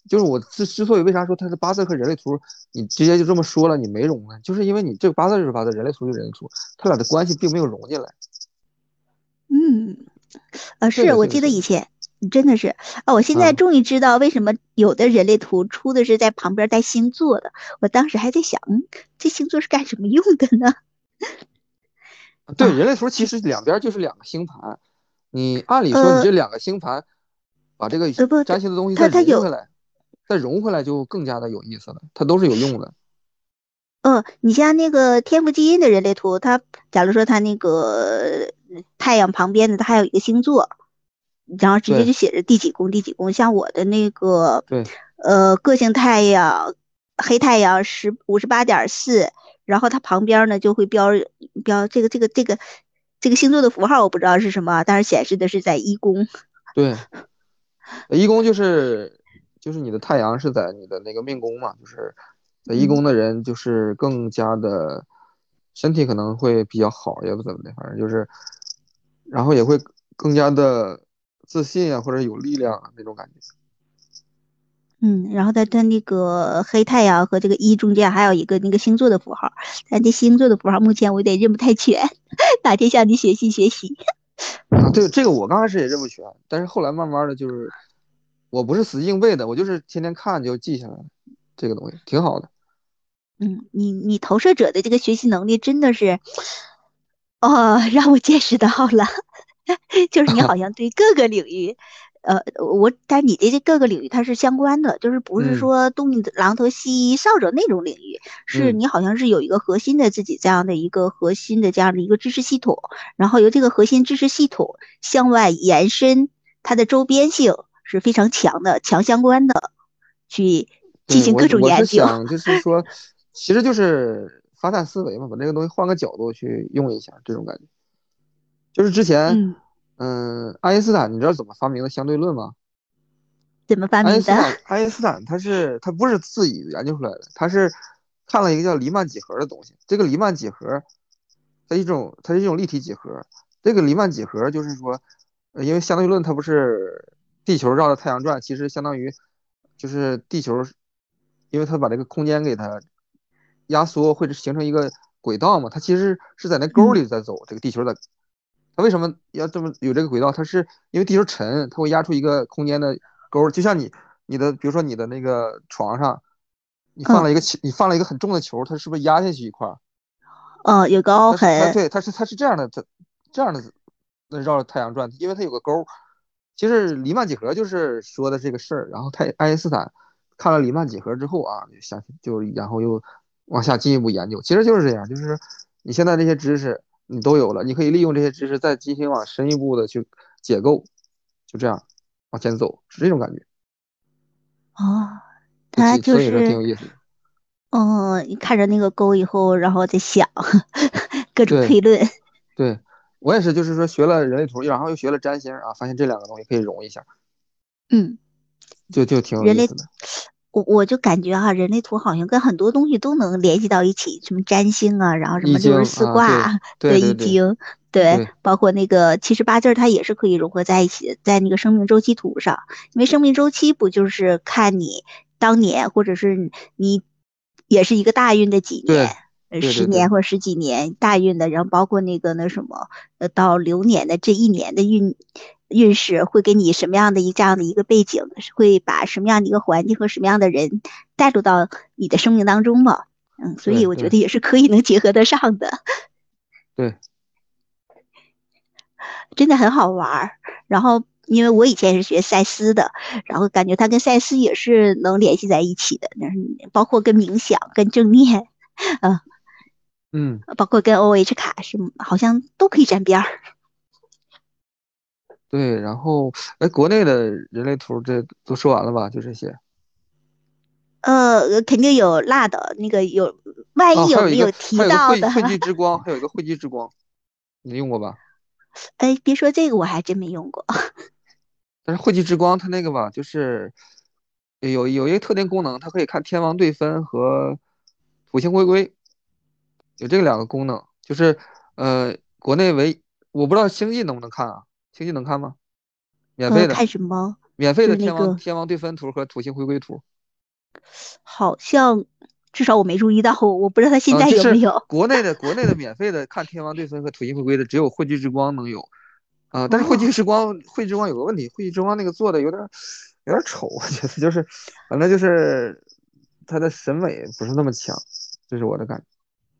就是我之之所以为啥说它是八字和人类图，你直接就这么说了，你没融呢？就是因为你这个八字就是八字，人类图就是人类图，它俩的关系并没有融进来。嗯，呃，是我记得以前真的是啊，我现在终于知道为什么有的人类图出的是在旁边带星座的。我当时还在想，嗯，这星座是干什么用的呢？(laughs) 对，人类图其实两边就是两个星盘，你按理说你这两个星盘把这个占星的东西再融回来。再融回来就更加的有意思了，它都是有用的。嗯，你像那个天赋基因的人类图，它假如说它那个太阳旁边的，它还有一个星座，然后直接就写着第几宫第几宫。像我的那个，对，呃，个性太阳黑太阳十五十八点四，然后它旁边呢就会标标这个这个这个这个星座的符号，我不知道是什么，但是显示的是在一宫。(laughs) 对，一宫就是。就是你的太阳是在你的那个命宫嘛，就是在一宫的人就是更加的身体可能会比较好，也不怎么的，反正就是，然后也会更加的自信啊，或者有力量啊那种感觉。嗯，然后在它那个黑太阳和这个一中间还有一个那个星座的符号，但这星座的符号目前我有点认不太全，(laughs) 哪天向你学习学习。啊，对，这个我刚开始也认不全，但是后来慢慢的就是。我不是死记硬背的，我就是天天看就记下来了，这个东西挺好的。嗯，你你投射者的这个学习能力真的是，哦，让我见识到了，(laughs) 就是你好像对各个领域，呃，我但你的这各个领域它是相关的，就是不是说东榔头西扫帚那种领域，是你好像是有一个核心的自己这样的一个核心的这样的一个知识系统，然后由这个核心知识系统向外延伸，它的周边性是非常强的，强相关的，去进行各种研究。我是想就是说，其实就是发散思维嘛，把这个东西换个角度去用一下，这种感觉，就是之前。嗯，爱因斯坦，你知道怎么发明的相对论吗？怎么发明的？爱因斯坦他是他不是自己研究出来的，他是看了一个叫黎曼几何的东西。这个黎曼几何，它一种它是一种立体几何。这个黎曼几何就是说，因为相对论它不是地球绕着太阳转，其实相当于就是地球，因为它把这个空间给它压缩，会形成一个轨道嘛，它其实是在那沟里在走，这个地球在。它为什么要这么有这个轨道？它是因为地球沉，它会压出一个空间的沟，就像你你的，比如说你的那个床上，你放了一个球，你放了一个很重的球，它是不是压下去一块嗯？哦，有个凹痕。对，它是它是这样的，它这样的那绕着太阳转，因为它有个沟。其实黎曼几何就是说的这个事儿。然后太爱因斯坦看了黎曼几何之后啊，就想就然后又往下进一步研究，其实就是这样，就是你现在这些知识。你都有了，你可以利用这些知识再进行往深一步的去解构，就这样往前走，是这种感觉。哦，他就是挺有意思。嗯，你看着那个沟以后，然后再想 (laughs) 各种推论。(laughs) 对，我也是，就是说学了人类图，然后又学了占星啊，发现这两个东西可以融一下。嗯，就就挺有意思的。我我就感觉哈，人类图好像跟很多东西都能联系到一起，什么占星啊，然后什么六十四卦，对易经，对，包括那个七十八字，它也是可以融合在一起的，在那个生命周期图上，因为生命周期不就是看你当年或者是你也是一个大运的几年，十年或者十几年大运的，然后包括那个那什么，呃，到流年的这一年的运。运势会给你什么样的一这样的一个背景，会把什么样的一个环境和什么样的人带入到你的生命当中嘛？嗯，所以我觉得也是可以能结合得上的。(laughs) 对，真的很好玩儿。然后，因为我以前是学赛斯的，然后感觉它跟赛斯也是能联系在一起的。那包括跟冥想、跟正念，嗯嗯，包括跟 O H 卡是好像都可以沾边儿。对，然后哎，国内的人类图这都说完了吧？就这些。呃，肯定有落的，那个有，万一有没有提到的？汇汇聚之光，还有一个汇聚之光，你用过吧？哎，别说这个，我还真没用过。(laughs) 但是汇聚之光它那个吧，就是有有一个特定功能，它可以看天王对分和土星回归，有这两个功能，就是呃，国内唯我不知道星际能不能看啊。星际能看吗？免费的。看什么？免费的天王天王对分图和土星回归图。好像至少我没注意到，我我不知道他现在有没有。国内的国内的免费的看天王对分和土星回归的只有汇聚之光能有，啊，但是汇聚之光汇聚之光有个问题，汇聚之光那个做的有点有点丑，我觉得就是，反正就是他的审美不是那么强，这是我的感觉，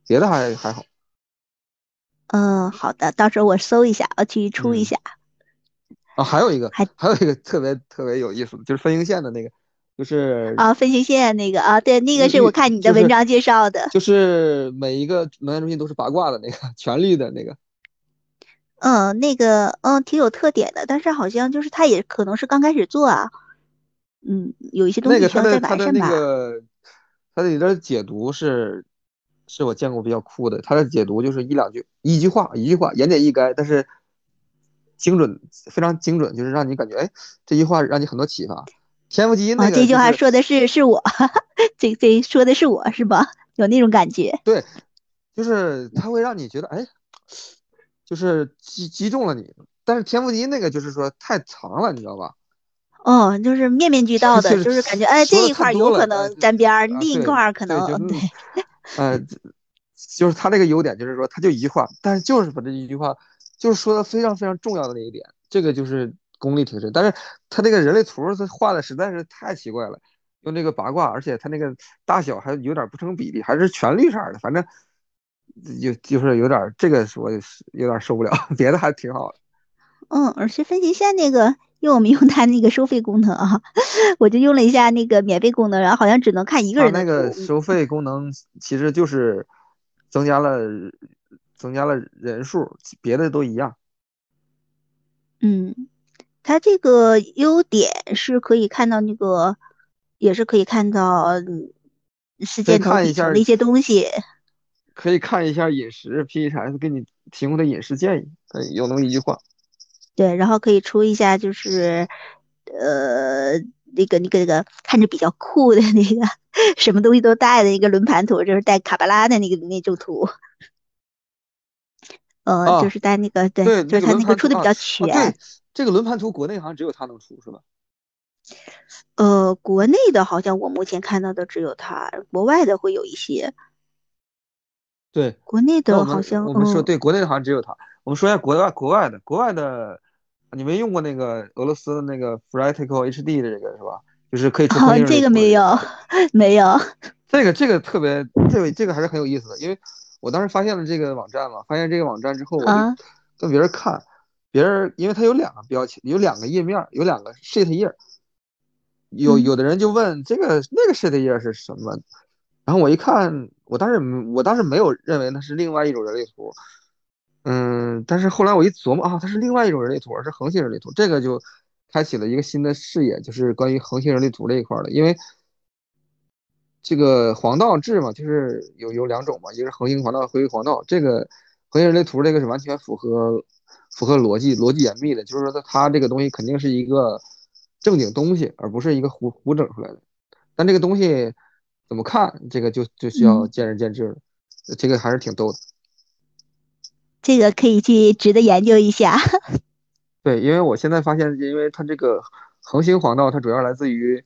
别的还还好。嗯，好的，到时候我搜一下，我去出一下。啊，还有一个，还还有一个特别特别有意思的，就是分形线的那个，就是啊，分形线那个啊，对，那个是我看你的文章介绍的，就是每一个能量中心都是八卦的那个，(laughs) 全绿的那个。嗯，那个嗯，挺有特点的，但是好像就是它也可能是刚开始做啊，嗯，有一些东西需要再完善吧。那个它里的解读是，是我见过比较酷的，他的解读就是一两句，一句话，一句话，言简意赅，但是。精准，非常精准，就是让你感觉，哎，这句话让你很多启发。天赋基因那个，这句话说的是是我，(laughs) 这这说的是我是吧？有那种感觉。对，就是它会让你觉得，哎，就是击击中了你。但是天赋基因那个就是说太长了，你知道吧？哦，就是面面俱到的，就是感觉，哎，这一块有可能沾边儿，另一块可能对。呃，就是他这个优点就是说，他就一句话，但是就是把这一句话。就是说的非常非常重要的那一点，这个就是功力挺深。但是他那个人类图他画的实在是太奇怪了，用那个八卦，而且他那个大小还有点不成比例，还是全绿色的，反正就就是有点这个我有点受不了，(laughs) 别的还挺好的。嗯，而且分界线那个因为我们用它那个收费功能啊，(laughs) 我就用了一下那个免费功能，然后好像只能看一个人的那个收费功能其实就是增加了增加了人数，别的都一样。嗯，它这个优点是可以看到那个，也是可以看到世界头底层的一些东西。可以看一下饮食，PHS 给你提供的饮食建议，有那么一句话。对，然后可以出一下，就是呃，那个那个那个看着比较酷的那个，(laughs) 什么东西都带的一个轮盘图，就是带卡巴拉的那个那种图。呃，就是在那个，对，就是他那个出的比较全。对，这个轮盘图国内好像只有他能出，是吧？呃，国内的好像我目前看到的只有他，国外的会有一些。对，国内的好像我们说对，国内的好像只有他。我们说一下国外国外的，国外的，你没用过那个俄罗斯的那个 Fratical HD 的这个是吧？就是可以出哦，这个没有，(laughs) 没有。这个这个特别，这个这个还是很有意思的，因为我当时发现了这个网站嘛，发现这个网站之后，我就跟别人看，别人因为它有两个标签，有两个页面，有两个 sheet 页，有有的人就问这个那个 sheet 页是什么？然后我一看，我当时我当时没有认为那是另外一种人类图，嗯，但是后来我一琢磨啊，它是另外一种人类图，是恒星人类图，这个就开启了一个新的视野，就是关于恒星人类图这一块的。因为这个黄道制嘛，就是有有两种嘛，一个是恒星黄道，回归黄道。这个恒星人类图这个是完全符合符合逻辑，逻辑严密的，就是说它它这个东西肯定是一个正经东西，而不是一个胡胡整出来的。但这个东西。怎么看这个就就需要见仁见智了，这个还是挺逗的。这个可以去值得研究一下。对，因为我现在发现，因为它这个恒星黄道，它主要来自于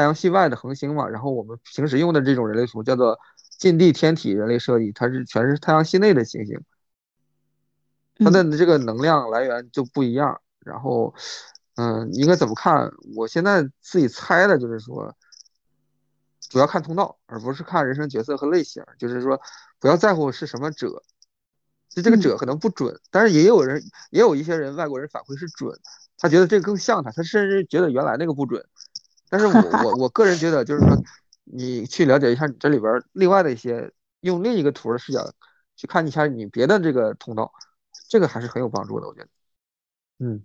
太阳系外的恒星嘛。然后我们平时用的这种人类图叫做近地天体人类设计，它是全是太阳系内的行星，它的这个能量来源就不一样。然后，嗯，应该怎么看？我现在自己猜的就是说。主要看通道，而不是看人生角色和类型。就是说，不要在乎是什么者，就这个者可能不准，但是也有人，也有一些人，外国人反馈是准，他觉得这个更像他，他甚至觉得原来那个不准。但是我我我个人觉得，就是说，你去了解一下你这里边另外的一些，用另一个图的视角去看一下你别的这个通道，这个还是很有帮助的，我觉得。嗯。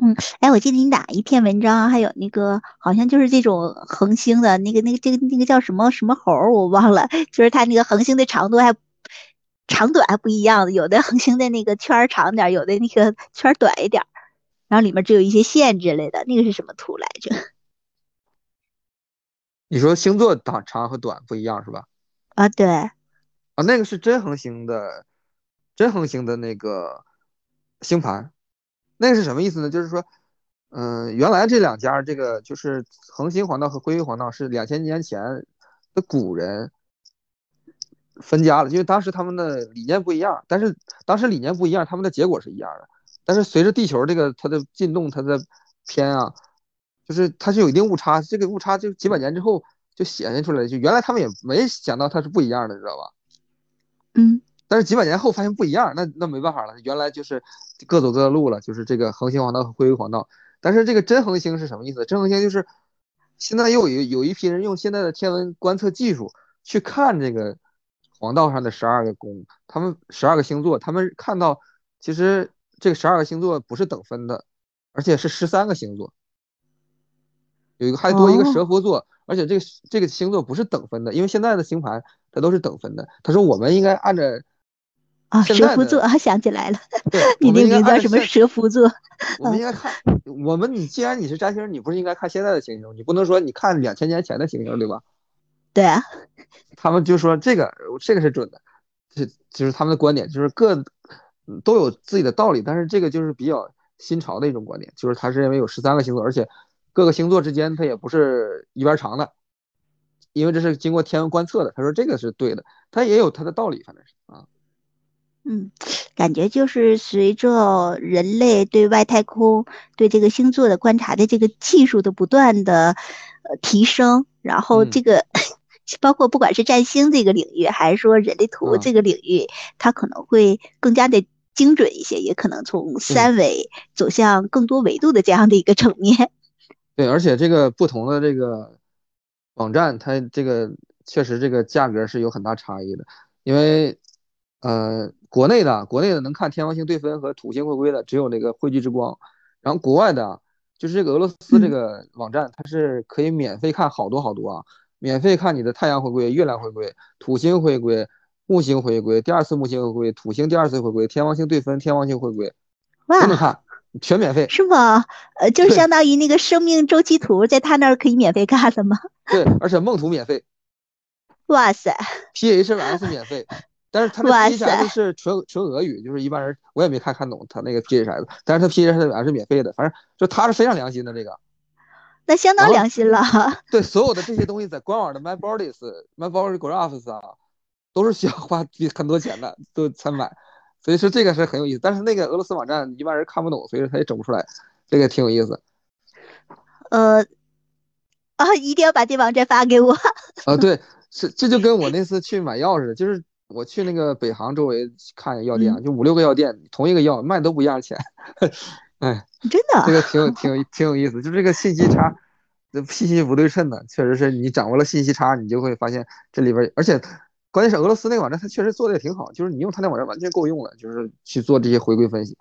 嗯，哎，我记得你哪一篇文章还有那个，好像就是这种恒星的那个、那个、这个、那个叫什么什么猴，我忘了，就是它那个恒星的长度还长短还不一样的，有的恒星的那个圈长点，有的那个圈短一点，然后里面只有一些线之类的，那个是什么图来着？(laughs) 你说星座长长和短不一样是吧？啊，对，啊，那个是真恒星的，真恒星的那个星盘。那个是什么意思呢？就是说，嗯，原来这两家，这个就是恒星黄道和辉辉黄道是两千年前的古人分家了，因为当时他们的理念不一样。但是当时理念不一样，他们的结果是一样的。但是随着地球这个它的进动，它的偏啊，就是它是有一定误差。这个误差就几百年之后就显现出来，就原来他们也没想到它是不一样的，知道吧？嗯。但是几百年后发现不一样，那那没办法了，原来就是各走各的路了，就是这个恒星黄道和回归黄道。但是这个真恒星是什么意思？真恒星就是现在又有有一批人用现在的天文观测技术去看这个黄道上的十二个宫，他们十二个星座，他们看到其实这个十二个星座不是等分的，而且是十三个星座，有一个还多一个蛇夫座，而且这个这个星座不是等分的，因为现在的星盘它都是等分的。他说我们应该按照。啊，蛇夫座啊，想起来了，(laughs) 你那名叫什么？蛇夫座。我们应该看，(laughs) 我们你既然你是占星，你不是应该看现在的星星？你不能说你看两千年前的星星，对吧？对啊。他们就说这个这个是准的，这就是他们的观点，就是各都有自己的道理，但是这个就是比较新潮的一种观点，就是他是认为有十三个星座，而且各个星座之间它也不是一边长的，因为这是经过天文观测的。他说这个是对的，他也有他的道理，反正是啊。嗯，感觉就是随着人类对外太空、对这个星座的观察的这个技术的不断的呃提升，然后这个 (laughs) 包括不管是占星这个领域，还是说人类图这个领域，它可能会更加的精准一些，也可能从三维走向更多维度的这样的一个层面。(laughs) 对，而且这个不同的这个网站，它这个确实这个价格是有很大差异的，因为呃，国内的国内的能看天王星对分和土星回归的只有那个汇聚之光，然后国外的，就是这个俄罗斯这个网站，它是可以免费看好多好多啊，免费看你的太阳回归、月亮回归、土星回归。木星回归，第二次木星回归，土星第二次回归，天王星对分，天王星回归，都能看，全免费，是吗？呃，就相当于那个生命周期图，在他那儿可以免费看的吗？(laughs) 对，而且梦图免费。哇塞！PHS 免费，但是他那 PHS 是纯纯俄语，就是一般人我也没看看懂他那个 PHS，但是他 PHS 是免费的，反正就他是非常良心的这个。那相当良心了。对，所有的这些东西在官网的 My Bodies、My Body Graphs 啊。都是需要花 (laughs) 很多钱的，都才买，所以说这个是很有意思。但是那个俄罗斯网站一般人看不懂，所以说他也整不出来，这个挺有意思。呃，啊，一定要把这网站发给我。啊，对，(laughs) 是这就跟我那次去买药似的，就是我去那个北航周围看药店，就五六个药店，同一个药卖都不一样钱。(laughs) 哎，真的，这个挺有挺有挺有意思，就这个信息差，这信息不对称的，确实是你掌握了信息差，你就会发现这里边，而且。关键是俄罗斯那个网站，它确实做的也挺好，就是你用它那网站完全够用了，就是去做这些回归分析。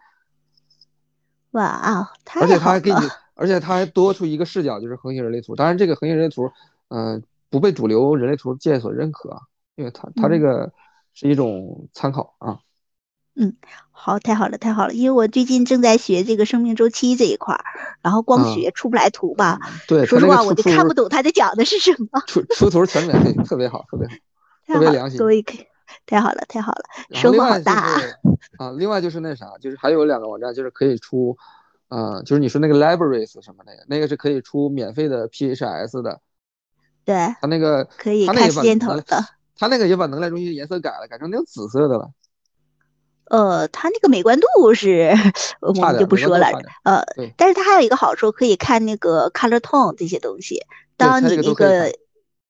哇啊！而且它还给你，而且它还多出一个视角，就是恒星人类图。当然，这个恒星人类图，嗯，不被主流人类图界所认可，因为它它这个是一种参考啊。嗯，好，太好了，太好了，因为我最近正在学这个生命周期这一块儿，然后光学出不来图吧？对，说实话，我就看不懂他在讲的是什么。出出图全免费，(laughs) 特别好，特别好。特别良心，各位可以，太好了，太好了，收获好大 (laughs) 啊！另外就是那啥，就是还有两个网站，就是可以出，啊，就是你说那个 Libraries 什么那个，那个是可以出免费的 PHS 的。对，他那个可以看时间头的。他那个也把能量中心的颜色改了，改成那种紫色的了。呃，他那个美观度是我们就不说了，呃，但是他还有一个好处，可以看那个 Color Tone 这些东西。当你那个。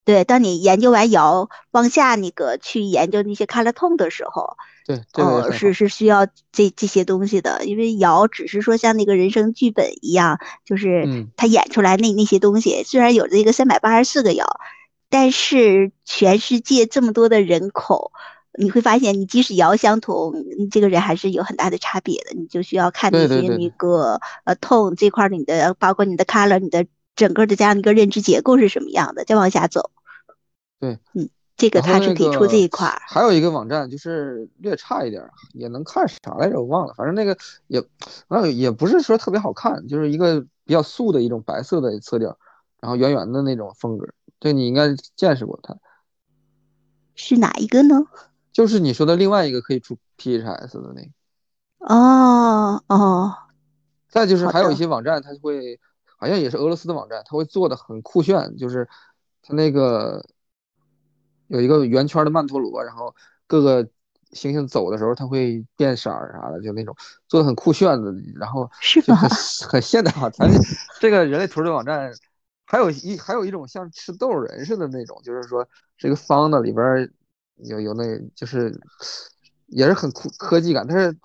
对，当你研究完摇往下那个去研究那些 color tone 的时候，对，呃，是是需要这这些东西的，因为摇只是说像那个人生剧本一样，就是他演出来那那些东西，虽然有这个三百八十四个摇，但是全世界这么多的人口，你会发现你即使摇相同，你这个人还是有很大的差别的，你就需要看那些那个呃 tone 这块你的，包括你的 color，你的整个的这样一个认知结构是什么样的，再往下走。对，嗯，这个它是可以出这一块儿。还有一个网站就是略差一点，也能看啥来着？我忘了，反正那个也，那，也不是说特别好看，就是一个比较素的一种白色的色调，然后圆圆的那种风格。这你应该见识过它。是哪一个呢？就是你说的另外一个可以出 PHS 的那个。哦哦。再就是还有一些网站，它会好像也是俄罗斯的网站，它会做的很酷炫，就是它那个。有一个圆圈的曼陀罗，然后各个星星走的时候，它会变色儿啥的，就那种做的很酷炫的，然后就很 (laughs) 很现代化。咱这个人类图的网站，还有一还有一种像吃豆人似的那种，就是说这个方的，里边有有那，就是也是很酷科技感，但是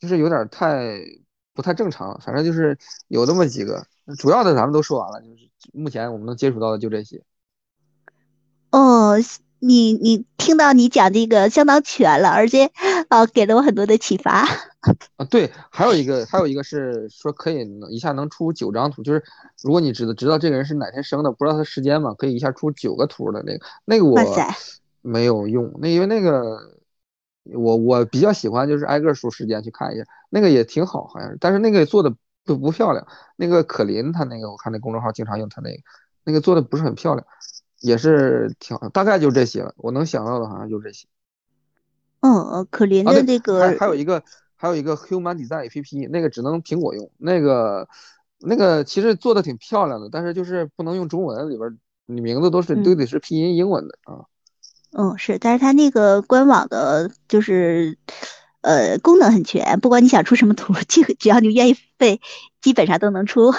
就是有点太不太正常。反正就是有那么几个，主要的咱们都说完了，就是目前我们能接触到的就这些。哦。你你听到你讲这个相当全了，而且啊给了我很多的启发。(laughs) 啊，对，还有一个还有一个是说可以一下能出九张图，就是如果你知道知道这个人是哪天生的，不知道他时间嘛，可以一下出九个图的那个那个我没有用，那因为那个我我比较喜欢就是挨个数时间去看一下，那个也挺好，好像是，但是那个做的不不漂亮。那个可林他那个我看那公众号经常用他那个，那个做的不是很漂亮。也是挺大概就这些了，我能想到的好像就这些。嗯，可林的那个还还有一个还有一个 Human Design APP，那个只能苹果用。那个那个其实做的挺漂亮的，但是就是不能用中文，里边你名字都是都得是拼音英文的啊。嗯，是，但是它那个官网的就是呃功能很全，不管你想出什么图，这个只要你愿意费，基本上都能出。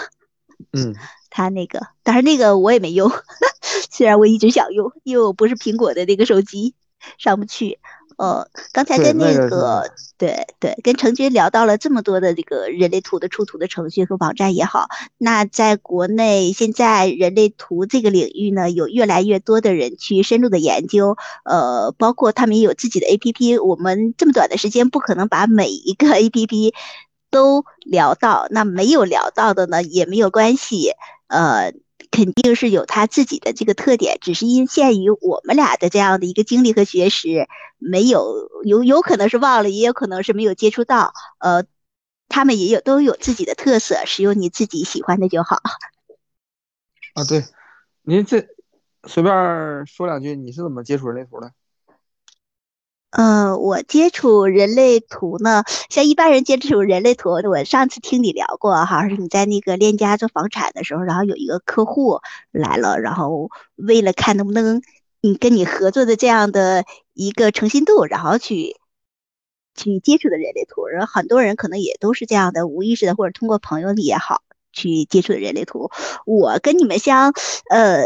嗯。(laughs) 它那个，但是那个我也没用，(laughs) 虽然我一直想用，因为我不是苹果的那个手机，上不去。呃，刚才跟那个对对，跟程军聊到了这么多的这个人类图的出图的程序和网站也好，那在国内现在人类图这个领域呢，有越来越多的人去深入的研究，呃，包括他们也有自己的 APP。我们这么短的时间不可能把每一个 APP 都聊到，那没有聊到的呢也没有关系，呃。肯定是有他自己的这个特点，只是因限于我们俩的这样的一个经历和学识，没有有有可能是忘了，也有可能是没有接触到。呃，他们也有都有自己的特色，使用你自己喜欢的就好。啊，对，您这随便说两句，你是怎么接触人类图的？呃，我接触人类图呢，像一般人接触人类图，我上次听你聊过哈，是你在那个链家做房产的时候，然后有一个客户来了，然后为了看能不能你跟你合作的这样的一个诚信度，然后去去接触的人类图，然后很多人可能也都是这样的，无意识的或者通过朋友也好去接触的人类图。我跟你们相呃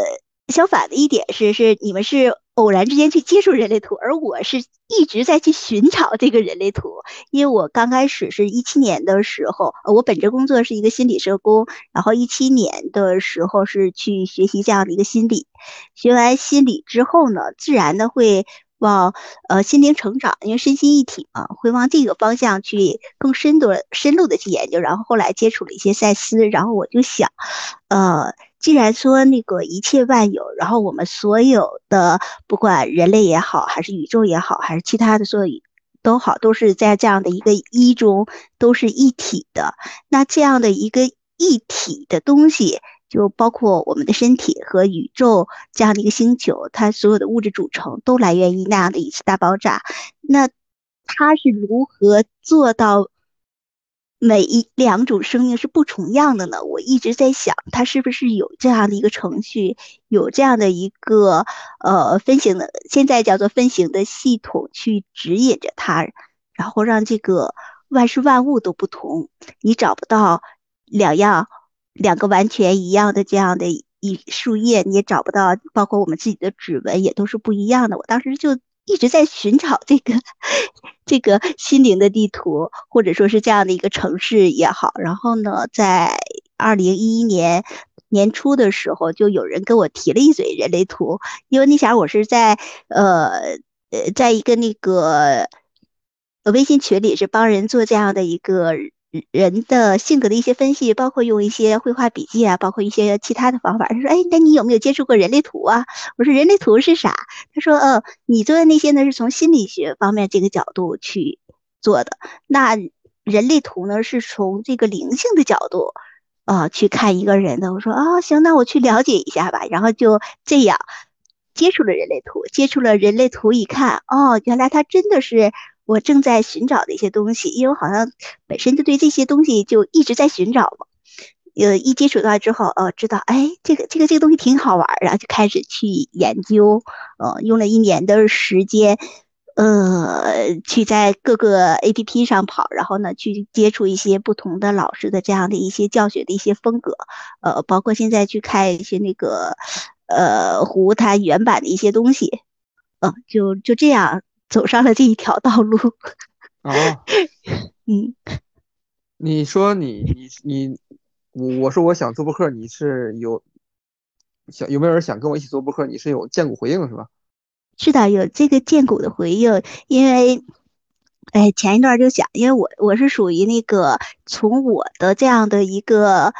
相反的一点是，是你们是。偶然之间去接触人类图，而我是一直在去寻找这个人类图。因为我刚开始是一七年的时候，我本职工作是一个心理社工，然后一七年的时候是去学习这样的一个心理。学完心理之后呢，自然的会往呃心灵成长，因为身心一体嘛，会往这个方向去更深度、深入的去研究。然后后来接触了一些赛斯，然后我就想，呃。既然说那个一切万有，然后我们所有的不管人类也好，还是宇宙也好，还是其他的所有都好，都是在这样的一个一中，都是一体的。那这样的一个一体的东西，就包括我们的身体和宇宙这样的一个星球，它所有的物质组成都来源于那样的一次大爆炸。那它是如何做到？每一两种生命是不重样的呢？我一直在想，它是不是有这样的一个程序，有这样的一个呃分形的，现在叫做分形的系统去指引着它，然后让这个万事万物都不同，你找不到两样两个完全一样的这样的一树叶，你也找不到，包括我们自己的指纹也都是不一样的。我当时就。一直在寻找这个 (laughs) 这个心灵的地图，或者说是这样的一个城市也好。然后呢，在二零一一年年初的时候，就有人跟我提了一嘴人类图，因为那前我是在呃呃，在一个那个微信群里是帮人做这样的一个。人的性格的一些分析，包括用一些绘画笔记啊，包括一些其他的方法。他说：“哎，那你有没有接触过人类图啊？”我说：“人类图是啥？”他说：“呃，你做的那些呢，是从心理学方面这个角度去做的。那人类图呢，是从这个灵性的角度，呃，去看一个人的。”我说：“啊，行，那我去了解一下吧。”然后就这样接触了人类图，接触了人类图，一看，哦，原来他真的是。我正在寻找的一些东西，因为我好像本身就对这些东西就一直在寻找嘛。呃，一接触到之后，呃，知道，哎，这个这个这个东西挺好玩，然后就开始去研究。呃，用了一年的时间，呃，去在各个 A P P 上跑，然后呢，去接触一些不同的老师的这样的一些教学的一些风格。呃，包括现在去看一些那个呃湖它原版的一些东西。呃，就就这样。走上了这一条道路。哦，(laughs) 嗯，你说你你你，我我说我想做播客，你是有想有没有人想跟我一起做播客？你是有荐股回应是吧？是的，有这个荐股的回应，因为，哎，前一段就想，因为我我是属于那个从我的这样的一个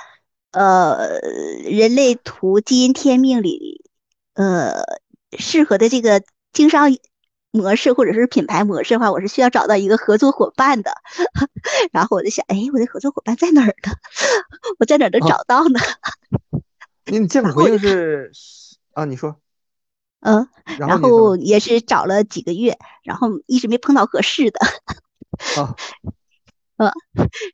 呃人类图基因天命里，呃适合的这个经商。模式或者是品牌模式的话，我是需要找到一个合作伙伴的。(laughs) 然后我就想，哎，我的合作伙伴在哪儿呢？(laughs) 我在哪儿能找到呢？(laughs) 你见回应是啊？你说，嗯，然后也是找了几个月，然后一直没碰到合适的。啊，嗯，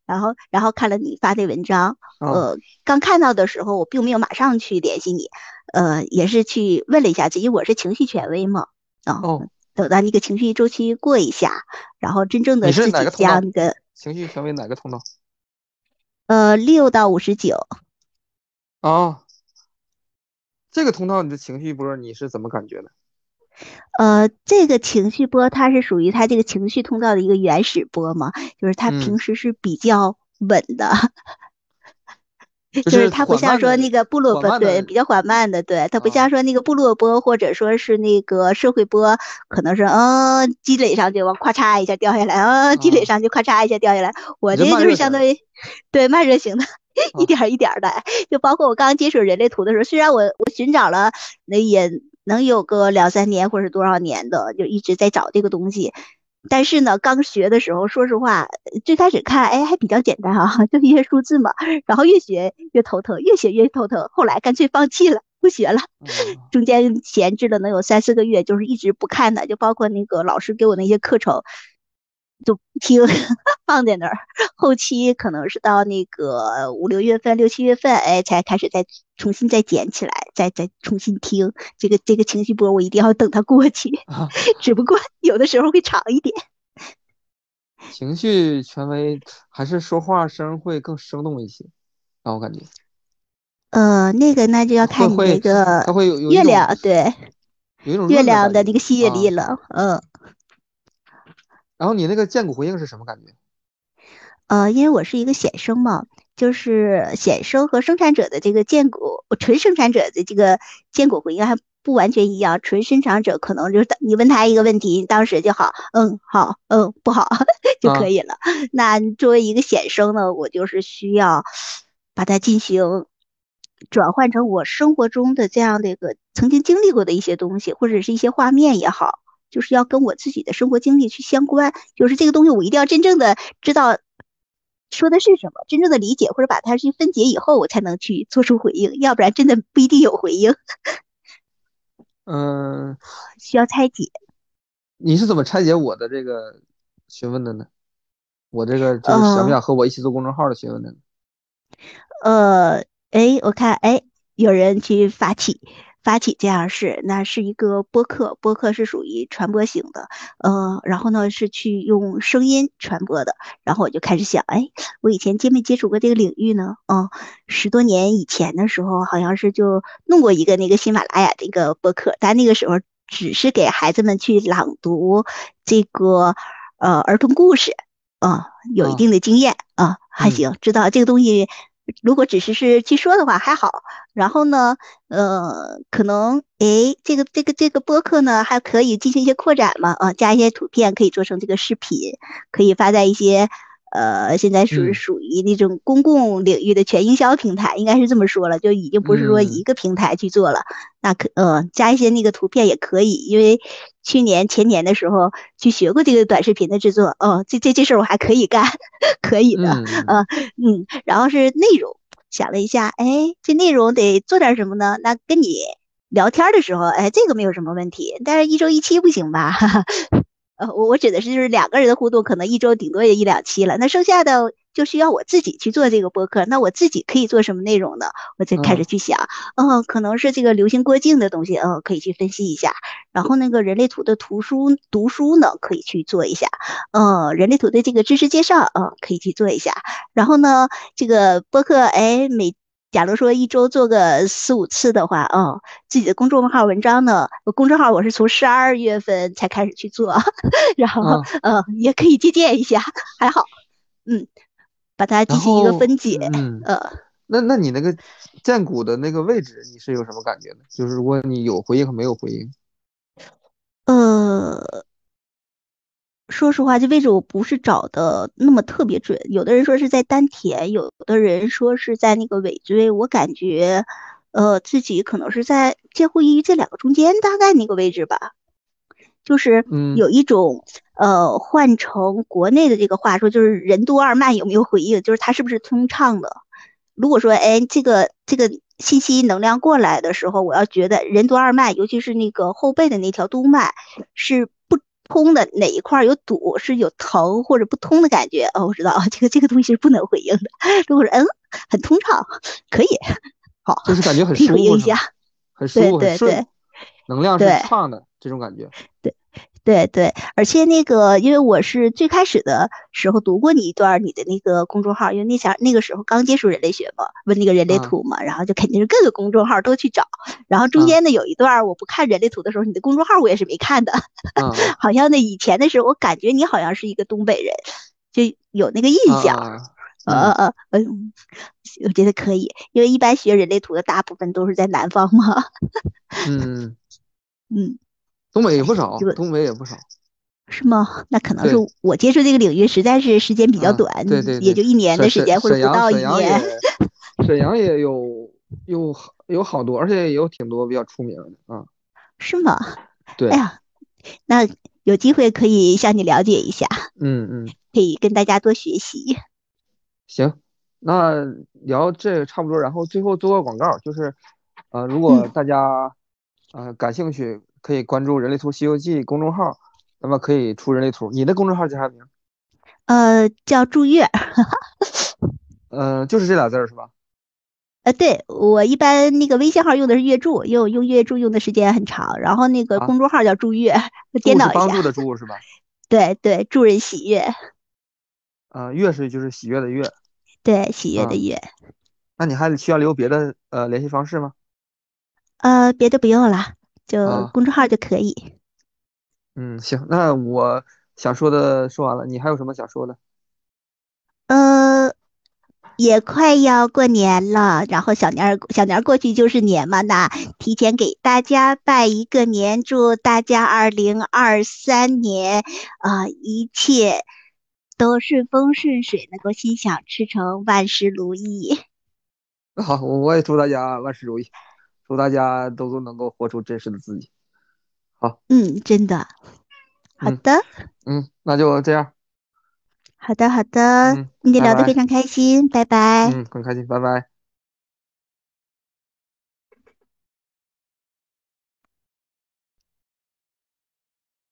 然后然后看了你发的文章，呃，刚看到的时候我并没有马上去联系你，呃，也是去问了一下，因为我是情绪权威嘛，啊。等到那个情绪周期过一下，然后真正的自己加那个情绪权威哪个通道？呃，六到五十九。啊，这个通道你的情绪波你是怎么感觉的？呃，这个情绪波它是属于它这个情绪通道的一个原始波嘛，就是它嗯平时是比较稳的，就就是是它不像说那个部落波，对，比较缓慢的，对，它不啊像说那个部落波或者说是那个社会波，可能是嗯积累上去往咔嚓一下掉下来，嗯积累啊。上去咔嚓一下掉下来，我这就是相当于。(laughs) 对慢热型的，一啊点儿一点儿的，就包括我刚接触人类图的时候，虽然我我寻找了那也能有个两三年或者多少年的，就一直在找这个东西。但是呢，刚学的时候，说实话，最开始看，哎，还比较简单啊，(laughs) 就一些数字嘛。然后越学越头疼，越学越头疼，后来干脆放弃了，不学了。嗯中间闲置了能有三四个月，就是一直不看的，就包括那个老师给我那些课程，就不听，(laughs) 放在那儿。后期可能是到那个五六月份、六七月份，哎，才开始再重新再捡起来，再再重新听。这个这个情绪波，我一定要等它过去。啊，(laughs) 只不过 (laughs) 有的时候会长一点。情绪权威还是说话声会更生动一些，让我感觉呃，那个那就要看你那个月亮，对有一种月亮的那个吸引力啊了，嗯。然后你那个剑骨回应是什么感觉？呃，因为我是一个显生嘛，就是显生和生产者的这个剑骨，纯生产者的这个剑骨回应还不完全一样。纯生产者可能就是你问他一个问题，当时就好，嗯，好，嗯，不好 (laughs) 就可以了。那作为一个显生呢，我就是需要把它进行转换成我生活中的这样的一个曾经经历过的一些东西，或者是一些画面也好。就是要跟我自己的生活经历去相关，就是这个东西我一定要真正的知道说的是什么，真正的理解或者把它去分解以后，我才能去做出回应，要不然真的不一定有回应，嗯，(laughs) 需要拆解。你是怎么拆解我的这个询问的呢？我这个就是想不想和我一起做公众号的询问的呢？呃，哎，我看，哎，有人去发起。发起这样事，那是一个播客，播客是属于传播型的，呃，然后呢是去用声音传播的，然后我就开始想，哎，我以前接没接触过这个领域呢？嗯，十多年以前的时候，好像是就弄过一个那个喜马拉雅的一个播客，但那个时候只是给孩子们去朗读这个呃儿童故事，啊、有一定的经验啊，还行，知道这个东西。如果只是是去说的话还好，然后呢，呃，可能诶，这个这个这个播客呢还可以进行一些扩展嘛，啊，加一些图片可以做成这个视频，可以发在一些呃，现在属属于那种公共领域的全营销平台，应该是这么说了，就已经不是说嗯一个平台去做了，那可呃加一些那个图片也可以，因为去年前年的时候去学过这个短视频的制作，哦，这这这事儿我还可以干，(laughs) 可以的，嗯，呃嗯，然后是内容，想了一下，哎，这内容得做点什么呢？那跟你聊天的时候，哎，这个没有什么问题，但是一周一期不行吧？(laughs) 呃，我我指的是就是两个人的互动，可能一周顶多也一两期了，那剩下的就需要我自己去做这个播客。那我自己可以做什么内容呢？我就开始去想，嗯，可能是这个流行过境的东西，嗯，可以去分析一下。然后那个人类图的图书读书呢，可以去做一下。嗯，人类图的这个知识介绍，嗯，可以去做一下。然后呢，这个播客，哎，每假如说一周做个四五次的话，哦，自己的公众号文章呢，我公众号我是从十二月份才开始去做，(laughs) 然后啊呃也可以借鉴一下，还好，嗯，把它进行一个分解，嗯，呃，那那你那个剑骨的那个位置，你是有什么感觉呢？就是如果你有回应和没有回应，呃，说实话，这位置我不是找的那么特别准。有的人说是在丹田，有的人说是在那个尾椎。我感觉，呃，自己可能是在介乎于这两个中间，大概那个位置吧。就是嗯有一种，呃，换成国内的这个话说，就是任督二脉有没有回应，就是它是不是通畅的。如果说，哎，这个这个信息能量过来的时候，我要觉得任督二脉，尤其是那个后背的那条督脉是不通的，哪一块有堵，是有疼或者不通的感觉，哦，我知道，这个这个东西是不能回应的。如果说嗯很通畅，可以，好，就是感觉很舒服，一下。很舒服，很对对对顺，能量是对畅的这种感觉。对对对，而且那个，因为我是最开始的时候读过你一段你的那个公众号，因为那前那个时候刚接触人类学嘛，问那个人类图嘛，然后就肯定是各个公众号都去找，然后中间呢有一段我不看人类图的时候，你的公众号我也是没看的，(laughs) 好像那以前的时候我感觉你好像是一个东北人，就有那个印象，呃呃嗯，我觉得可以，因为一般学人类图的大部分都是在南方嘛，嗯嗯。(laughs) 东北也不少，东北也不少，是吗？那可能是我接触这个领域实在是时间比较短，对对，也就一年的时间或者不到一年。沈阳也有有有好多，而且也有挺多比较出名的啊。是吗？对。哎呀，那有机会可以向你了解一下。嗯嗯。可以跟大家多学习。行，那聊这差不多，然后最后做个广告，就是呃，如果大家呃感兴趣。可以关注《人类图西游记》公众号，那么可以出人类图。你的公众号叫啥名？呃，叫祝月。(laughs) 呃，就是这俩字儿是吧？呃，对我一般那个微信号用的是月祝，用用月祝用的时间很长。然后那个公众号叫祝月，颠倒一下。帮助的祝是吧？(laughs) 对对，助人喜悦。啊，月是就是喜悦的悦。对，喜悦的悦。那你还需要留别的呃联系方式吗？呃，别的不用了。就公众号就可以。嗯，行，那我想说的说完了，你还有什么想说的？呃，也快要过年了，然后小年儿小年儿过去就是年嘛，那提前给大家拜一个年，祝大家二零二三年啊一切都顺风顺水，能够心想事成，万事如意。好，我也祝大家万事如意。祝大家都都能够活出真实的自己。好，嗯，真的，好的，嗯，那就这样。好的，好的，今天聊得非常开心，拜拜。嗯，很开心，拜拜。